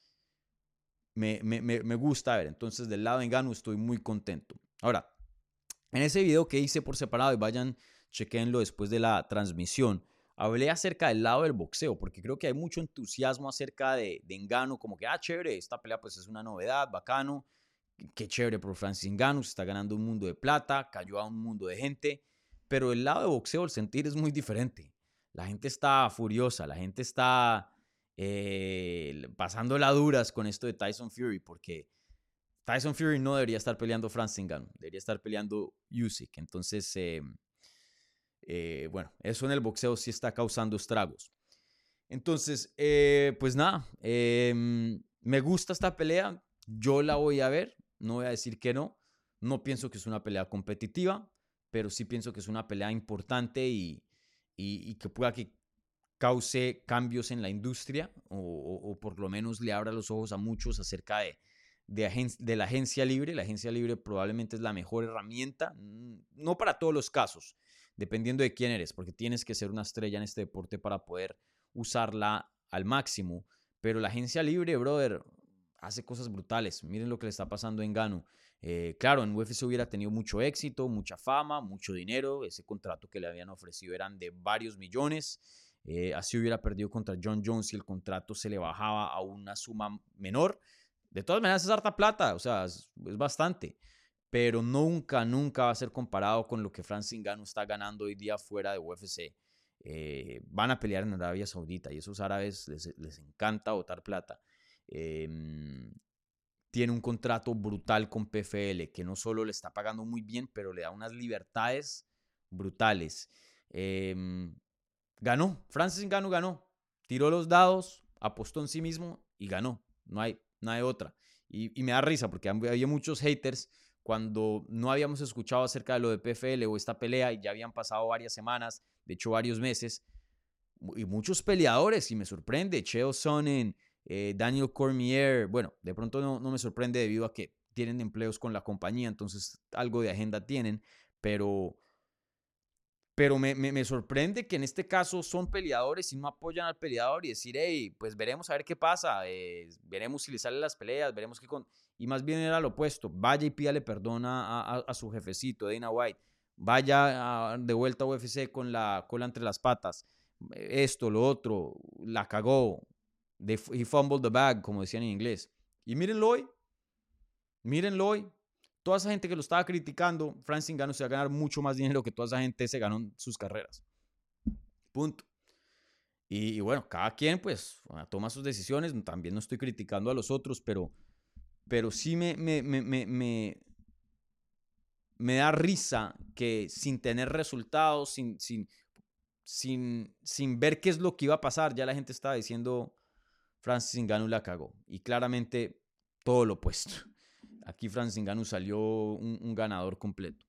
me, me, gusta ver. Entonces del lado de Engano estoy muy contento. Ahora, en ese video que hice por separado y vayan, chequenlo después de la transmisión, hablé acerca del lado del boxeo, porque creo que hay mucho entusiasmo acerca de, de Engano, como que, ah, chévere, esta pelea pues es una novedad, bacano, qué chévere por Francis Ngannou, está ganando un mundo de plata, cayó a un mundo de gente, pero el lado de boxeo, el sentir es muy diferente. La gente está furiosa, la gente está eh, pasando la duras con esto de Tyson Fury, porque Tyson Fury no debería estar peleando Francis Ngannou, debería estar peleando Usyk. Entonces, eh, eh, bueno, eso en el boxeo sí está causando estragos. Entonces, pues nada, em, me gusta esta pelea, yo la voy a ver, no voy a decir que no. No pienso que es una pelea competitiva, pero sí pienso que es una pelea importante y, y, que pueda que cause cambios en la industria o, por lo menos le abra los ojos a muchos acerca de, de, la agencia libre. La agencia libre probablemente es la mejor herramienta, no para todos los casos. dependiendo de quién eres, porque tienes que ser una estrella en este deporte para poder usarla al máximo. Pero la agencia libre, brother, hace cosas brutales. Miren lo que le está pasando en Gano. Eh, claro, en UFC hubiera tenido mucho éxito, mucha fama, mucho dinero. Ese contrato que le habían ofrecido eran de varios millones. Eh, así hubiera perdido contra John Jones y el contrato se le bajaba a una suma menor. De todas maneras es harta plata, o sea, es, bastante. Pero nunca, nunca va a ser comparado con lo que Francis Ngannou está ganando hoy día fuera de UFC. Eh, van a pelear en Arabia Saudita y esos árabes les, les encanta botar plata. Em, tiene un contrato brutal con PFL que no solo le está pagando muy bien, pero le da unas libertades brutales. Em, ganó, Francis Ngannou ganó, tiró los dados, apostó en sí mismo y ganó. No hay, no hay otra. Y, y me da risa porque había muchos haters cuando no habíamos escuchado acerca de lo de PFL o esta pelea y ya habían pasado varias semanas, de hecho varios meses, y muchos peleadores, y me sorprende, Cheo Sonnen, eh, Daniel Cormier, bueno, de pronto no, no me sorprende debido a que tienen empleos con la compañía, entonces algo de agenda tienen, pero, pero me, me, sorprende que en este caso son peleadores y no apoyan al peleador y decir, hey, pues veremos a ver qué pasa, eh, veremos si le salen las peleas, veremos qué con... Y más bien era lo opuesto, vaya y pídale perdón a, a, su jefecito, Dana White, vaya de vuelta a UFC con la cola entre las patas, esto, lo otro, la cagó, de, he fumbled the bag, como decían en inglés. Y mírenlo hoy. Mírenlo hoy. Toda esa gente que lo estaba criticando, Francis Ngannou se va a ganar mucho más dinero que toda esa gente se ganó en sus carreras. Punto. Y, bueno, cada quien pues toma sus decisiones. También no estoy criticando a los otros, pero, pero sí me, me, me, me, me da risa que sin tener resultados, sin, sin, sin, sin ver qué es lo que iba a pasar, ya la gente estaba diciendo Francis Ngannou la cagó. Y claramente todo lo opuesto. Aquí Francis Ngannou salió un, ganador completo.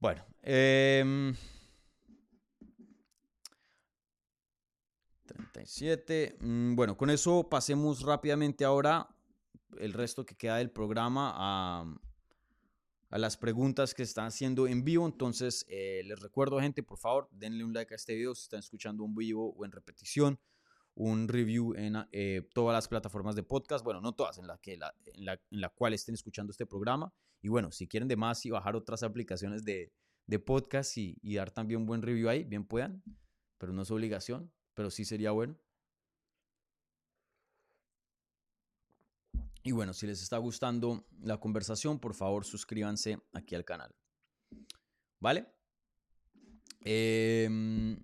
Bueno. 37. Em, mm, bueno, con eso pasemos rápidamente ahora el resto que queda del programa a, las preguntas que están haciendo en vivo. Entonces, eh, les recuerdo, gente, por favor, denle un like a este video si están escuchando en vivo o en repetición un review en eh, todas las plataformas de podcast, bueno, no todas, en la, que la, en, la, en la cual estén escuchando este programa. Y bueno, si quieren de más y bajar otras aplicaciones de, de podcast y, y, dar también un buen review ahí, bien puedan, pero no es obligación, pero sí sería bueno. Y bueno, si les está gustando la conversación, por favor suscríbanse aquí al canal. ¿Vale? Eh,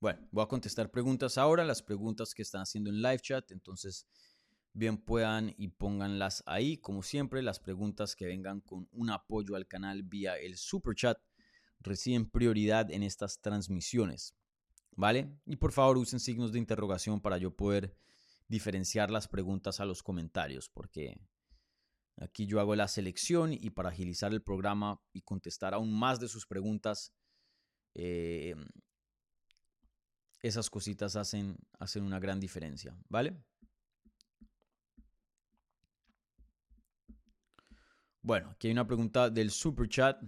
bueno, voy a contestar preguntas ahora, las preguntas que están haciendo en live chat, entonces bien puedan y pónganlas ahí. Como siempre, las preguntas que vengan con un apoyo al canal vía el super chat reciben prioridad en estas transmisiones. ¿Vale? Y por favor usen signos de interrogación para yo poder diferenciar las preguntas a los comentarios, porque aquí yo hago la selección y para agilizar el programa y contestar aún más de sus preguntas, eh, esas cositas hacen, hacen una gran diferencia, ¿vale? Bueno, aquí hay una pregunta del super chat.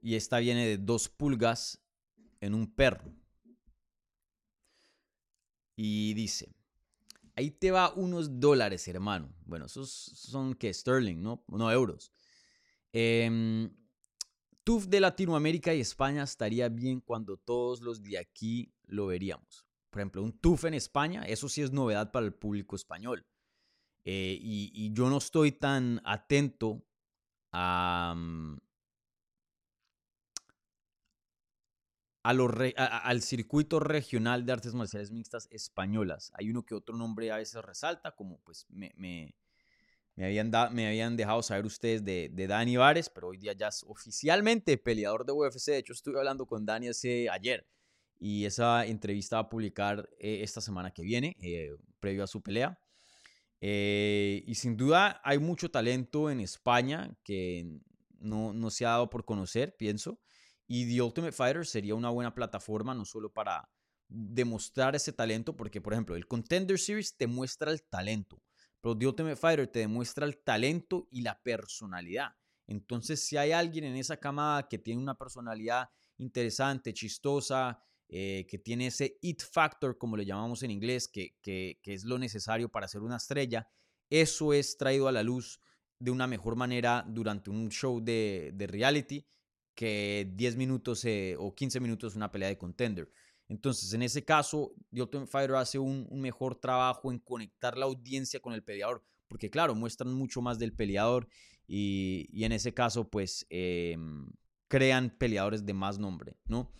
Y esta viene de dos pulgas en un perro. Y dice, ahí te va unos dólares, hermano. Bueno, esos son que sterling, ¿no? No euros. Eh, TUF de Latinoamérica y España estaría bien cuando todos los de aquí lo veríamos. Por ejemplo, un TUF en España, eso sí es novedad para el público español. Eh, y, yo no estoy tan atento a, mm, al circuito regional de artes marciales mixtas españolas. Hay uno que otro nombre a veces resalta, como pues me habían, me habían dejado saber ustedes de, de, Dani Vares, pero hoy día ya es oficialmente peleador de UFC. De hecho, estuve hablando con Dani hace ayer y esa entrevista va a publicar eh, esta semana que viene, eh, previo a su pelea. Eh, y sin duda hay mucho talento en España que no, no se ha dado por conocer, pienso. Y The Ultimate Fighter sería una buena plataforma, no solo para demostrar ese talento, porque por ejemplo el Contender Series te muestra el talento, pero The Ultimate Fighter te demuestra el talento y la personalidad. Entonces, si hay alguien en esa camada que tiene una personalidad interesante, chistosa, eh, que tiene ese it factor, como le llamamos en inglés, que, que, es lo necesario para ser una estrella, eso es traído a la luz de una mejor manera durante un show de, de reality que 10 minutos eh, o 15 minutos una pelea de contender. Entonces, en ese caso, The Ultimate Fighter hace un, mejor trabajo en conectar la audiencia con el peleador, porque claro, muestran mucho más del peleador y, en ese caso, pues, em, crean peleadores de más nombre, ¿no?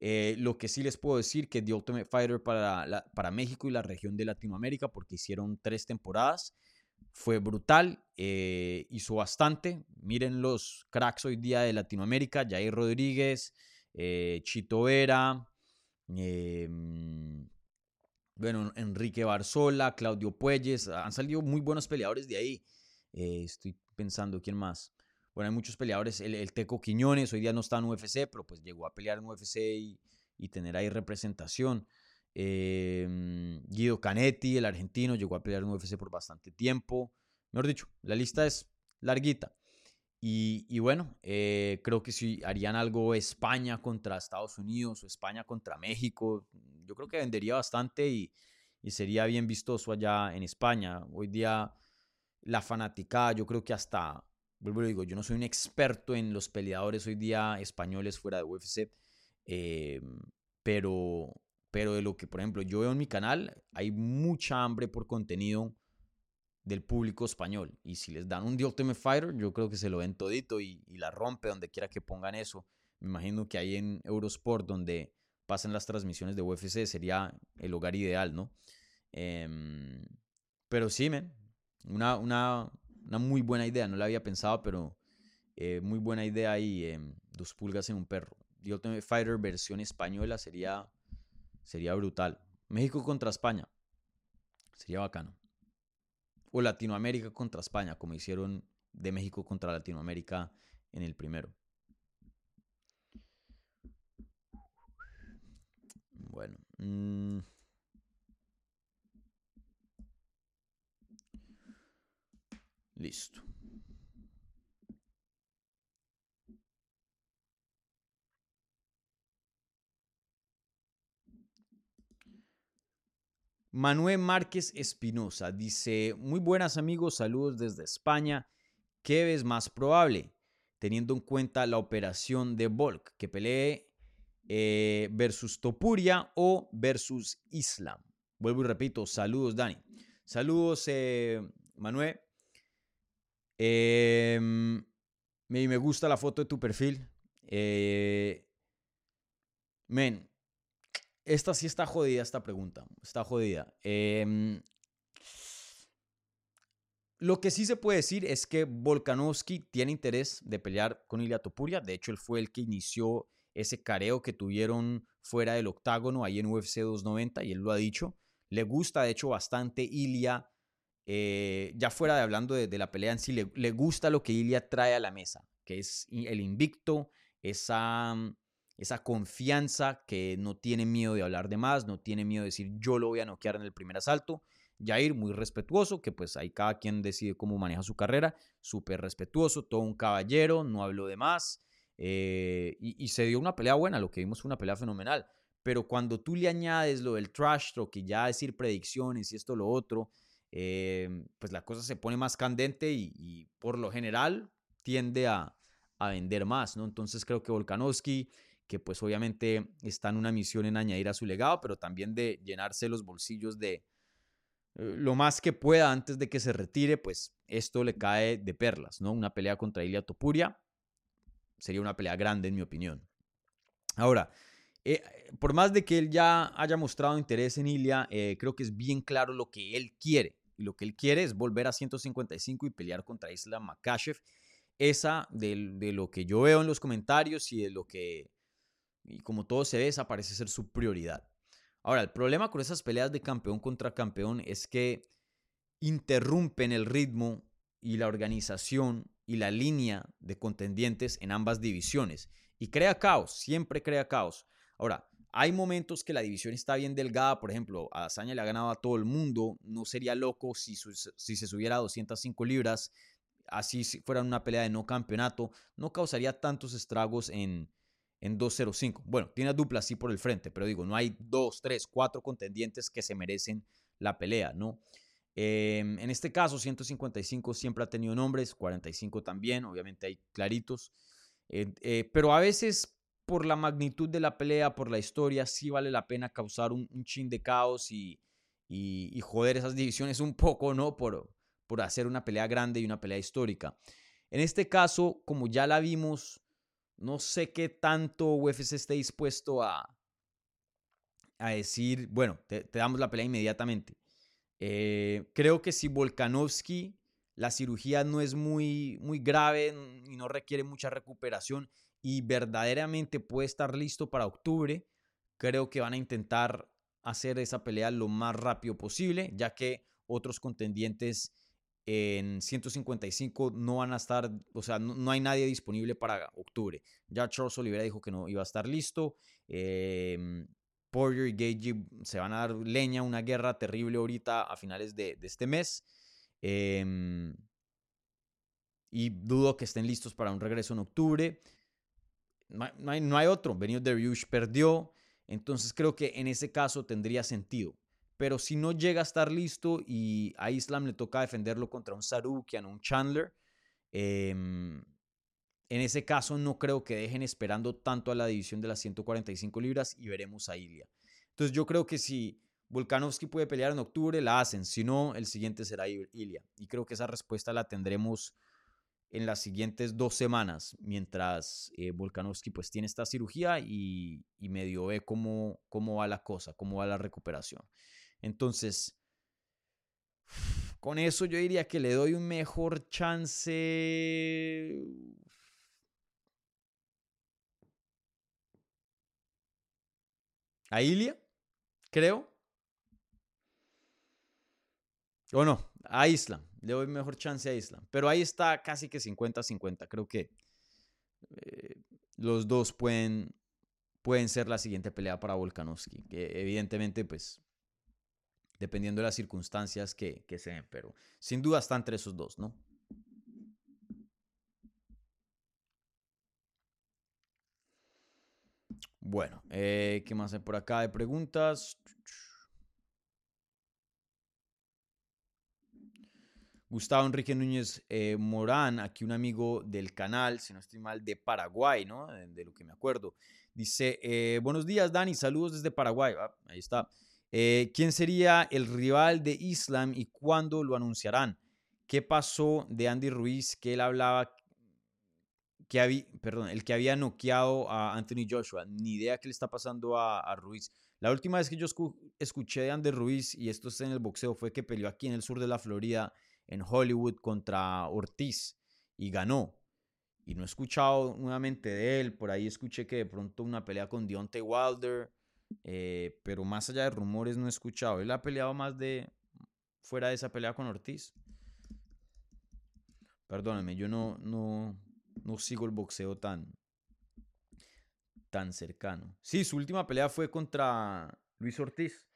Eh, lo que sí les puedo decir que The Ultimate Fighter para, para México y la región de Latinoamérica, porque hicieron tres temporadas, fue brutal, eh, hizo bastante. Miren los cracks hoy día de Latinoamérica, Jair Rodríguez, eh, Chito Vera, Em, bueno, Enrique Barzola, Claudio Puelles, han salido muy buenos peleadores de ahí. Eh, estoy pensando, ¿quién más? Bueno, hay muchos peleadores. El, Teco Quiñones, hoy día no está en UFC, pero pues llegó a pelear en UFC y, tener ahí representación. Em, Guido Canetti, el argentino, llegó a pelear en UFC por bastante tiempo. Mejor dicho, la lista es larguita. Y, bueno, eh, creo que si harían algo España contra Estados Unidos o España contra México, yo creo que vendería bastante y, sería bien vistoso allá en España. Hoy día la fanática, yo creo que hasta, vuelvo a digo, yo no soy un experto en los peleadores hoy día españoles fuera de UFC, eh, pero, pero de lo que, por ejemplo, yo veo en mi canal, hay mucha hambre por contenido del público español. Y si les dan un The Ultimate Fighter, yo creo que se lo ven todito y, la rompe donde quiera que pongan eso. Me imagino que ahí en Eurosport, donde pasan las transmisiones de UFC, sería el lugar ideal, ¿no? Em, pero sí, men, una, una, una, muy buena idea. No la había pensado, pero eh, muy buena idea y em, dos pulgas en un perro. The Ultimate Fighter versión española sería, sería brutal. México contra España. Sería bacano o Latinoamérica contra España, como hicieron de México contra Latinoamérica en el primero. Bueno. Mm. listo. Manuel Márquez Espinosa dice, muy buenas amigos, saludos desde España. ¿Qué ves más probable? Teniendo en cuenta la operación de Volk, que pelee eh, versus Topuria o versus Islam. Vuelvo y repito, saludos Dani. Saludos eh, Manuel. Em, me, gusta la foto de tu perfil. Eh, men, esta sí está jodida, esta pregunta. Está jodida. Em, lo que sí se puede decir es que Volkanovski tiene interés de pelear con Ilia Topuria. De hecho, él fue el que inició ese careo que tuvieron fuera del octágono ahí en UFC 290 y él lo ha dicho. Le gusta, de hecho, bastante Ilia. Eh, ya fuera de hablando de, la pelea en sí, le, le, gusta lo que Ilia trae a la mesa, que es el invicto, esa esa confianza que no tiene miedo de hablar de más, no tiene miedo de decir yo lo voy a noquear en el primer asalto. Jair, muy respetuoso, que pues ahí cada quien decide cómo maneja su carrera, súper respetuoso, todo un caballero, no habló de más, eh, y, se dio una pelea buena, lo que vimos fue una pelea fenomenal. Pero cuando tú le añades lo del trash talk y ya decir predicciones y esto lo otro, eh, pues la cosa se pone más candente y, por lo general tiende a, a, vender más, ¿no? Entonces creo que Volkanovski que pues obviamente está en una misión en añadir a su legado, pero también de llenarse los bolsillos de eh, lo más que pueda antes de que se retire, pues esto le cae de perlas, ¿no? Una pelea contra Ilia Topuria sería una pelea grande en mi opinión. Ahora, eh, por más de que él ya haya mostrado interés en Ilia, eh, creo que es bien claro lo que él quiere. Y lo que él quiere es volver a 155 y pelear contra Islam Makashev. Esa de, de, lo que yo veo en los comentarios y de lo que y como todo se ve, esa parece ser su prioridad. Ahora, el problema con esas peleas de campeón contra campeón es que interrumpen el ritmo y la organización y la línea de contendientes en ambas divisiones. Y crea caos, siempre crea caos. Ahora, hay momentos que la división está bien delgada, por ejemplo, a Azaña le ha ganado a todo el mundo, no sería loco si, si se subiera a 205 libras, así si fuera una pelea de no campeonato, no causaría tantos estragos en, en 205. Bueno, tiene a dupla así por el frente, pero digo, no hay dos, tres, cuatro contendientes que se merecen la pelea, ¿no? Em, en este caso, 155 siempre ha tenido nombres, 45 también, obviamente hay claritos, eh, pero a veces por la magnitud de la pelea, por la historia, sí vale la pena causar un, chin de caos y, y, joder esas divisiones un poco, ¿no? Por, por hacer una pelea grande y una pelea histórica. En este caso, como ya la vimos, no sé qué tanto UFC esté dispuesto a, a decir, bueno, te, damos la pelea inmediatamente. Eh, creo que si Volkanovski, la cirugía no es muy, muy grave y no requiere mucha recuperación, y verdaderamente puede estar listo para octubre, creo que van a intentar hacer esa pelea lo más rápido posible, ya que otros contendientes en 155 no van a estar, o sea, no, hay nadie disponible para octubre. Ya Charles Oliveira dijo que no iba a estar listo. Eh, Poirier y Gage se van a dar leña, una guerra terrible ahorita a finales de, este mes. Em, y dudo que estén listos para un regreso en octubre no hay, no hay, otro. Benio perdió. Entonces creo que en ese caso tendría sentido. Pero si no llega a estar listo y a Islam le toca defenderlo contra un Sarukian un Chandler, em, en ese caso no creo que dejen esperando tanto a la división de las 145 libras y veremos a Ilia. Entonces yo creo que si Volkanovski puede pelear en octubre, la hacen. Si no, el siguiente será Ilia. Y creo que esa respuesta la tendremos en las siguientes dos semanas, mientras eh, Volkanovski pues tiene esta cirugía y, y medio ve cómo, cómo va la cosa, cómo va la recuperación. Entonces, con eso yo diría que le doy un mejor chance. A Ilia, creo. O no, a Islam. Le doy mejor chance a Islam. Pero ahí está casi que 50-50. Creo que eh, los dos pueden, pueden ser la siguiente pelea para Volkanovski. Que evidentemente, pues, dependiendo de las circunstancias que, que se den. Pero sin duda están entre esos dos, ¿no? Bueno, eh, ¿qué más hay por acá de preguntas? Gustavo Enrique Núñez eh, Morán, aquí un amigo del canal, si no estoy mal, de Paraguay, ¿no? De, lo que me acuerdo. Dice, eh, buenos días Dani, saludos desde Paraguay. Ah, ahí está. Eh, ¿Quién sería el rival de Islam y cuándo lo anunciarán? ¿Qué pasó de Andy Ruiz que él hablaba, que había, perdón, el que había noqueado a Anthony Joshua? Ni idea qué le está pasando a, Ruiz. La última vez que yo escuché de Andy Ruiz, y esto está en el boxeo, fue que peleó aquí en el sur de la Florida en Hollywood contra Ortiz y ganó. Y no he escuchado nuevamente de él. Por ahí escuché que de pronto una pelea con Deontay Wilder. Eh, pero más allá de rumores no he escuchado. Él ha peleado más de fuera de esa pelea con Ortiz. Perdóname, yo no, no, no sigo el boxeo tan, tan cercano. Sí, su última pelea fue contra Luis Ortiz.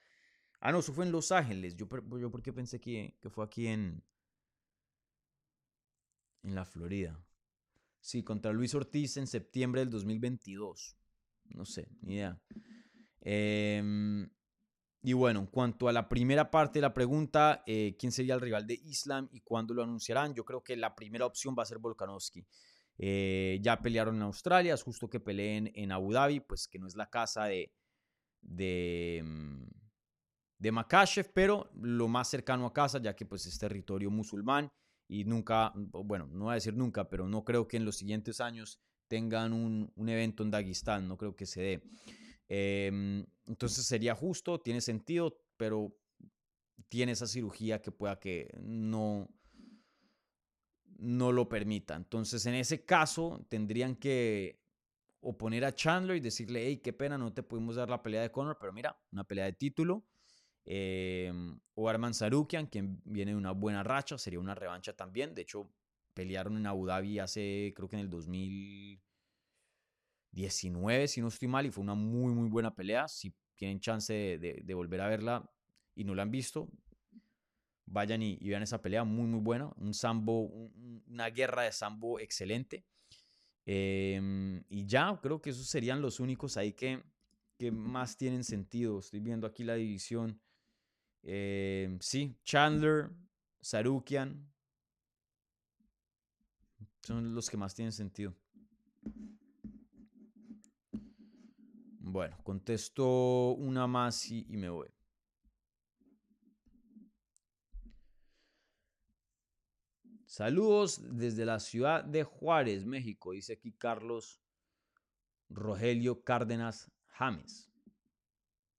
Ah, no, eso fue en Los Ángeles. Yo, yo porque pensé que, que fue aquí en, en la Florida. Sí, contra Luis Ortiz en septiembre del 2022. No sé, ni idea. Em, y bueno, en cuanto a la primera parte de la pregunta, eh, ¿quién sería el rival de Islam y cuándo lo anunciarán? Yo creo que la primera opción va a ser Volkanovski. Eh, ya pelearon en Australia, es justo que peleen en Abu Dhabi, pues que no es la casa de, de, mm, de Makashev, pero lo más cercano a casa, ya que pues es territorio musulmán y nunca, bueno, no voy a decir nunca, pero no creo que en los siguientes años tengan un, evento en Dagestán, no creo que se dé. Em, entonces sería justo, tiene sentido, pero tiene esa cirugía que pueda que no, no lo permita. Entonces en ese caso tendrían que oponer a Chandler y decirle, hey, qué pena, no te pudimos dar la pelea de Conor, pero mira, una pelea de título eh, o Arman Sarukian, quien viene de una buena racha, sería una revancha también. De hecho, pelearon en Abu Dhabi hace, creo que en el 2000, 19, si no estoy mal, y fue una muy, muy buena pelea. Si tienen chance de, volver a verla y no la han visto, vayan y, vean esa pelea, muy, muy buena. Un sambo, una guerra de sambo excelente. Em, y ya, creo que esos serían los únicos ahí que, que más tienen sentido. Estoy viendo aquí la división. Em, sí, Chandler, Sarukian. Son los que más tienen sentido. Bueno, contesto una más y, me voy. Saludos desde la ciudad de Juárez, México, dice aquí Carlos Rogelio Cárdenas James.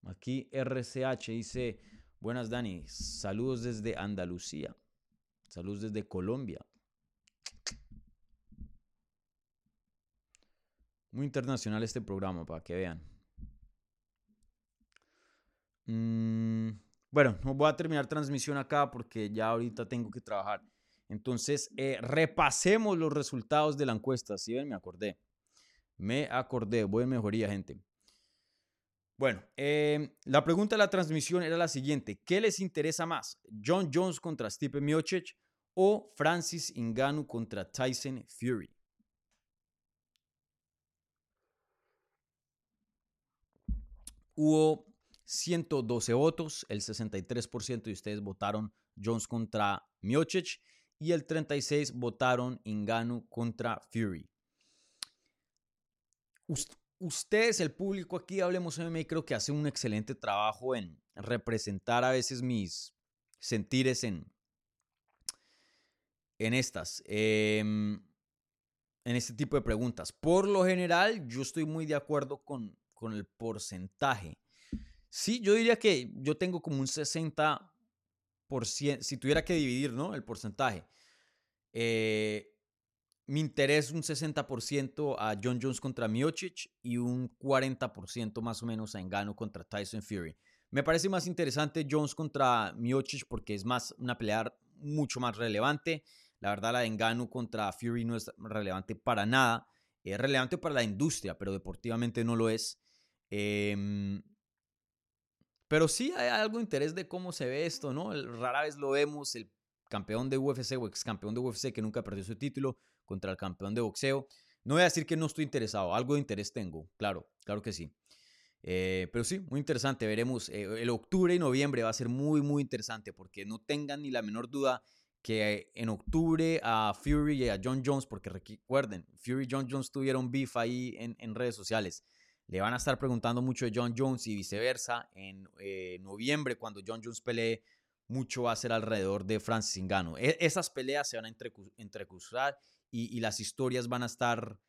Aquí RCH dice, buenas Dani, saludos desde Andalucía, saludos desde Colombia. Muy internacional este programa, para que vean. Mm, bueno, no voy a terminar transmisión acá porque ya ahorita tengo que trabajar. Entonces, eh, repasemos los resultados de la encuesta. Si ven, me acordé. Me acordé. Voy en mejoría, gente. Bueno, em, la pregunta de la transmisión era la siguiente. ¿Qué les interesa más? ¿John Jones contra Stipe Miocic o Francis Ngannou contra Tyson Fury? Hubo 112 votos, el 63% de ustedes votaron Jones contra Miocic y el 36 votaron Inganu contra Fury. Ustedes, el público aquí, Hablemos MMA, creo que hace un excelente trabajo en representar a veces mis sentires en, en estas, em, en este tipo de preguntas. Por lo general, yo estoy muy de acuerdo con, con el porcentaje. Sí, yo diría que yo tengo como un 60%, si tuviera que dividir, ¿no? El porcentaje. Eh, mi interés un 60% a John Jones contra Miocic y un 40% más o menos a Engano contra Tyson Fury. Me parece más interesante Jones contra Miocic porque es más una pelea mucho más relevante. La verdad la de Engano contra Fury no es relevante para nada. Es relevante para la industria, pero deportivamente no lo es. Eh, pero sí hay algo de interés de cómo se ve esto, ¿no? Rara vez lo vemos, el campeón de UFC o ex campeón de UFC que nunca perdió su título contra el campeón de boxeo. No voy a decir que no estoy interesado, algo de interés tengo, claro, claro que sí. Eh, pero sí, muy interesante, veremos. Eh, el octubre y noviembre va a ser muy, muy interesante porque no tengan ni la menor duda que en octubre a Fury y a John Jones, porque recuerden, Fury y John Jones tuvieron beef ahí en, en redes sociales. Le van a estar preguntando mucho de John Jones y viceversa. En eh, noviembre, cuando John Jones pelee, mucho va a ser alrededor de Francis Ngannou. E, esas peleas se van a entrecruzar y, las historias van a estar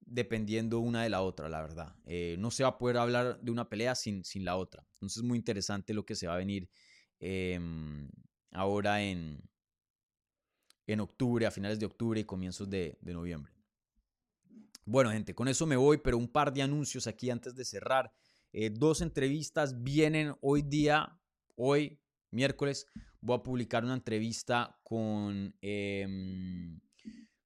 dependiendo una de la otra, la verdad. Eh, no se va a poder hablar de una pelea sin, sin la otra. Entonces es muy interesante lo que se va a venir em, ahora en, en octubre, a finales de octubre y comienzos de noviembre. Bueno, gente, con eso me voy, pero un par de anuncios aquí antes de cerrar. Eh, dos entrevistas vienen hoy día, hoy, miércoles. Voy a publicar una entrevista con, em,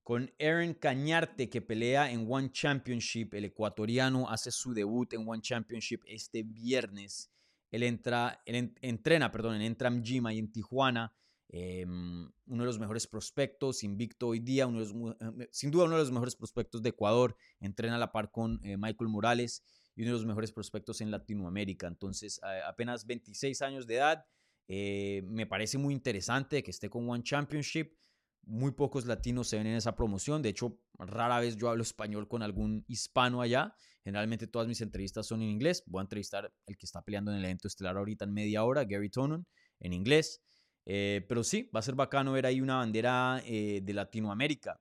con Aaron Cañarte, que pelea en One Championship. El ecuatoriano hace su debut en One Championship este viernes. Él, entra, él entrena perdón, en Gym en Tijuana. Em, uno de los mejores prospectos, invicto hoy día, uno eh, sin duda uno de los mejores prospectos de Ecuador, entrena a la par con eh, Michael Morales y uno de los mejores prospectos en Latinoamérica. Entonces, apenas 26 años de edad, eh, me parece muy interesante que esté con One Championship. Muy pocos latinos se ven en esa promoción. De hecho, rara vez yo hablo español con algún hispano allá. Generalmente todas mis entrevistas son en inglés. Voy a entrevistar el que está peleando en el evento estelar ahorita en media hora, Gary Tonon, en inglés. Eh, pero sí, va a ser bacano ver ahí una bandera eh, de Latinoamérica,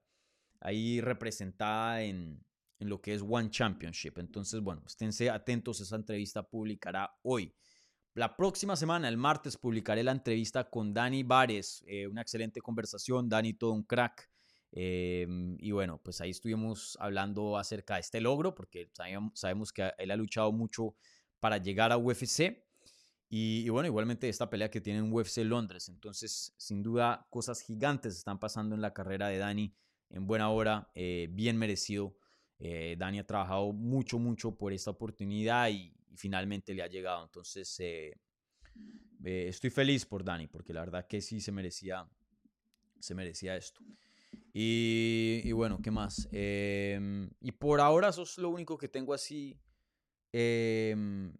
ahí representada en, en, lo que es One Championship. Entonces, bueno, esténse atentos, esa entrevista publicará hoy. La próxima semana, el martes, publicaré la entrevista con Dani Vares, eh, una excelente conversación, Dani todo un crack. y bueno, pues ahí estuvimos hablando acerca de este logro, porque sabemos que él ha luchado mucho para llegar a UFC. Y, bueno, igualmente esta pelea que tiene en UFC Londres. Entonces, sin duda, cosas gigantes están pasando en la carrera de Dani en buena hora, eh, bien merecido Eh, Dani ha trabajado mucho, mucho por esta oportunidad y, finalmente le ha llegado. Entonces, eh, eh, estoy feliz por Dani, porque la verdad que sí se merecía, se merecía esto. Y, bueno, ¿qué más? Em, y por ahora eso es lo único que tengo así em,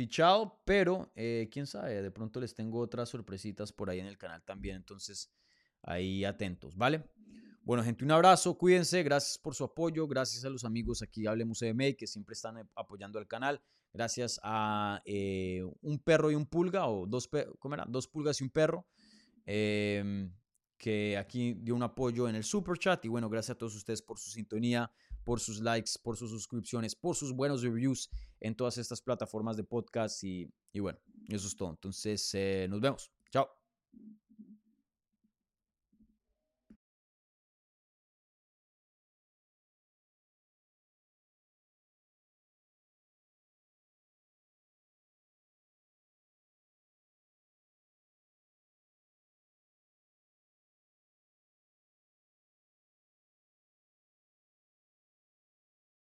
fichado, pero quién sabe, de pronto les tengo otras sorpresitas por ahí en el canal también, entonces ahí atentos, ¿vale? Bueno, gente, un abrazo, cuídense, gracias por su apoyo, gracias a los amigos aquí Hablemos MMA que siempre están eh, apoyando al canal, gracias a eh, un perro y un pulga, o dos, ¿cómo era? dos pulgas y un perro, em, que aquí dio un apoyo en el super chat. Y bueno, gracias a todos ustedes por su sintonía, por sus likes, por sus suscripciones, por sus buenos reviews en todas estas plataformas de podcast. Y, y bueno, eso es todo. Entonces, eh, nos vemos. Chao.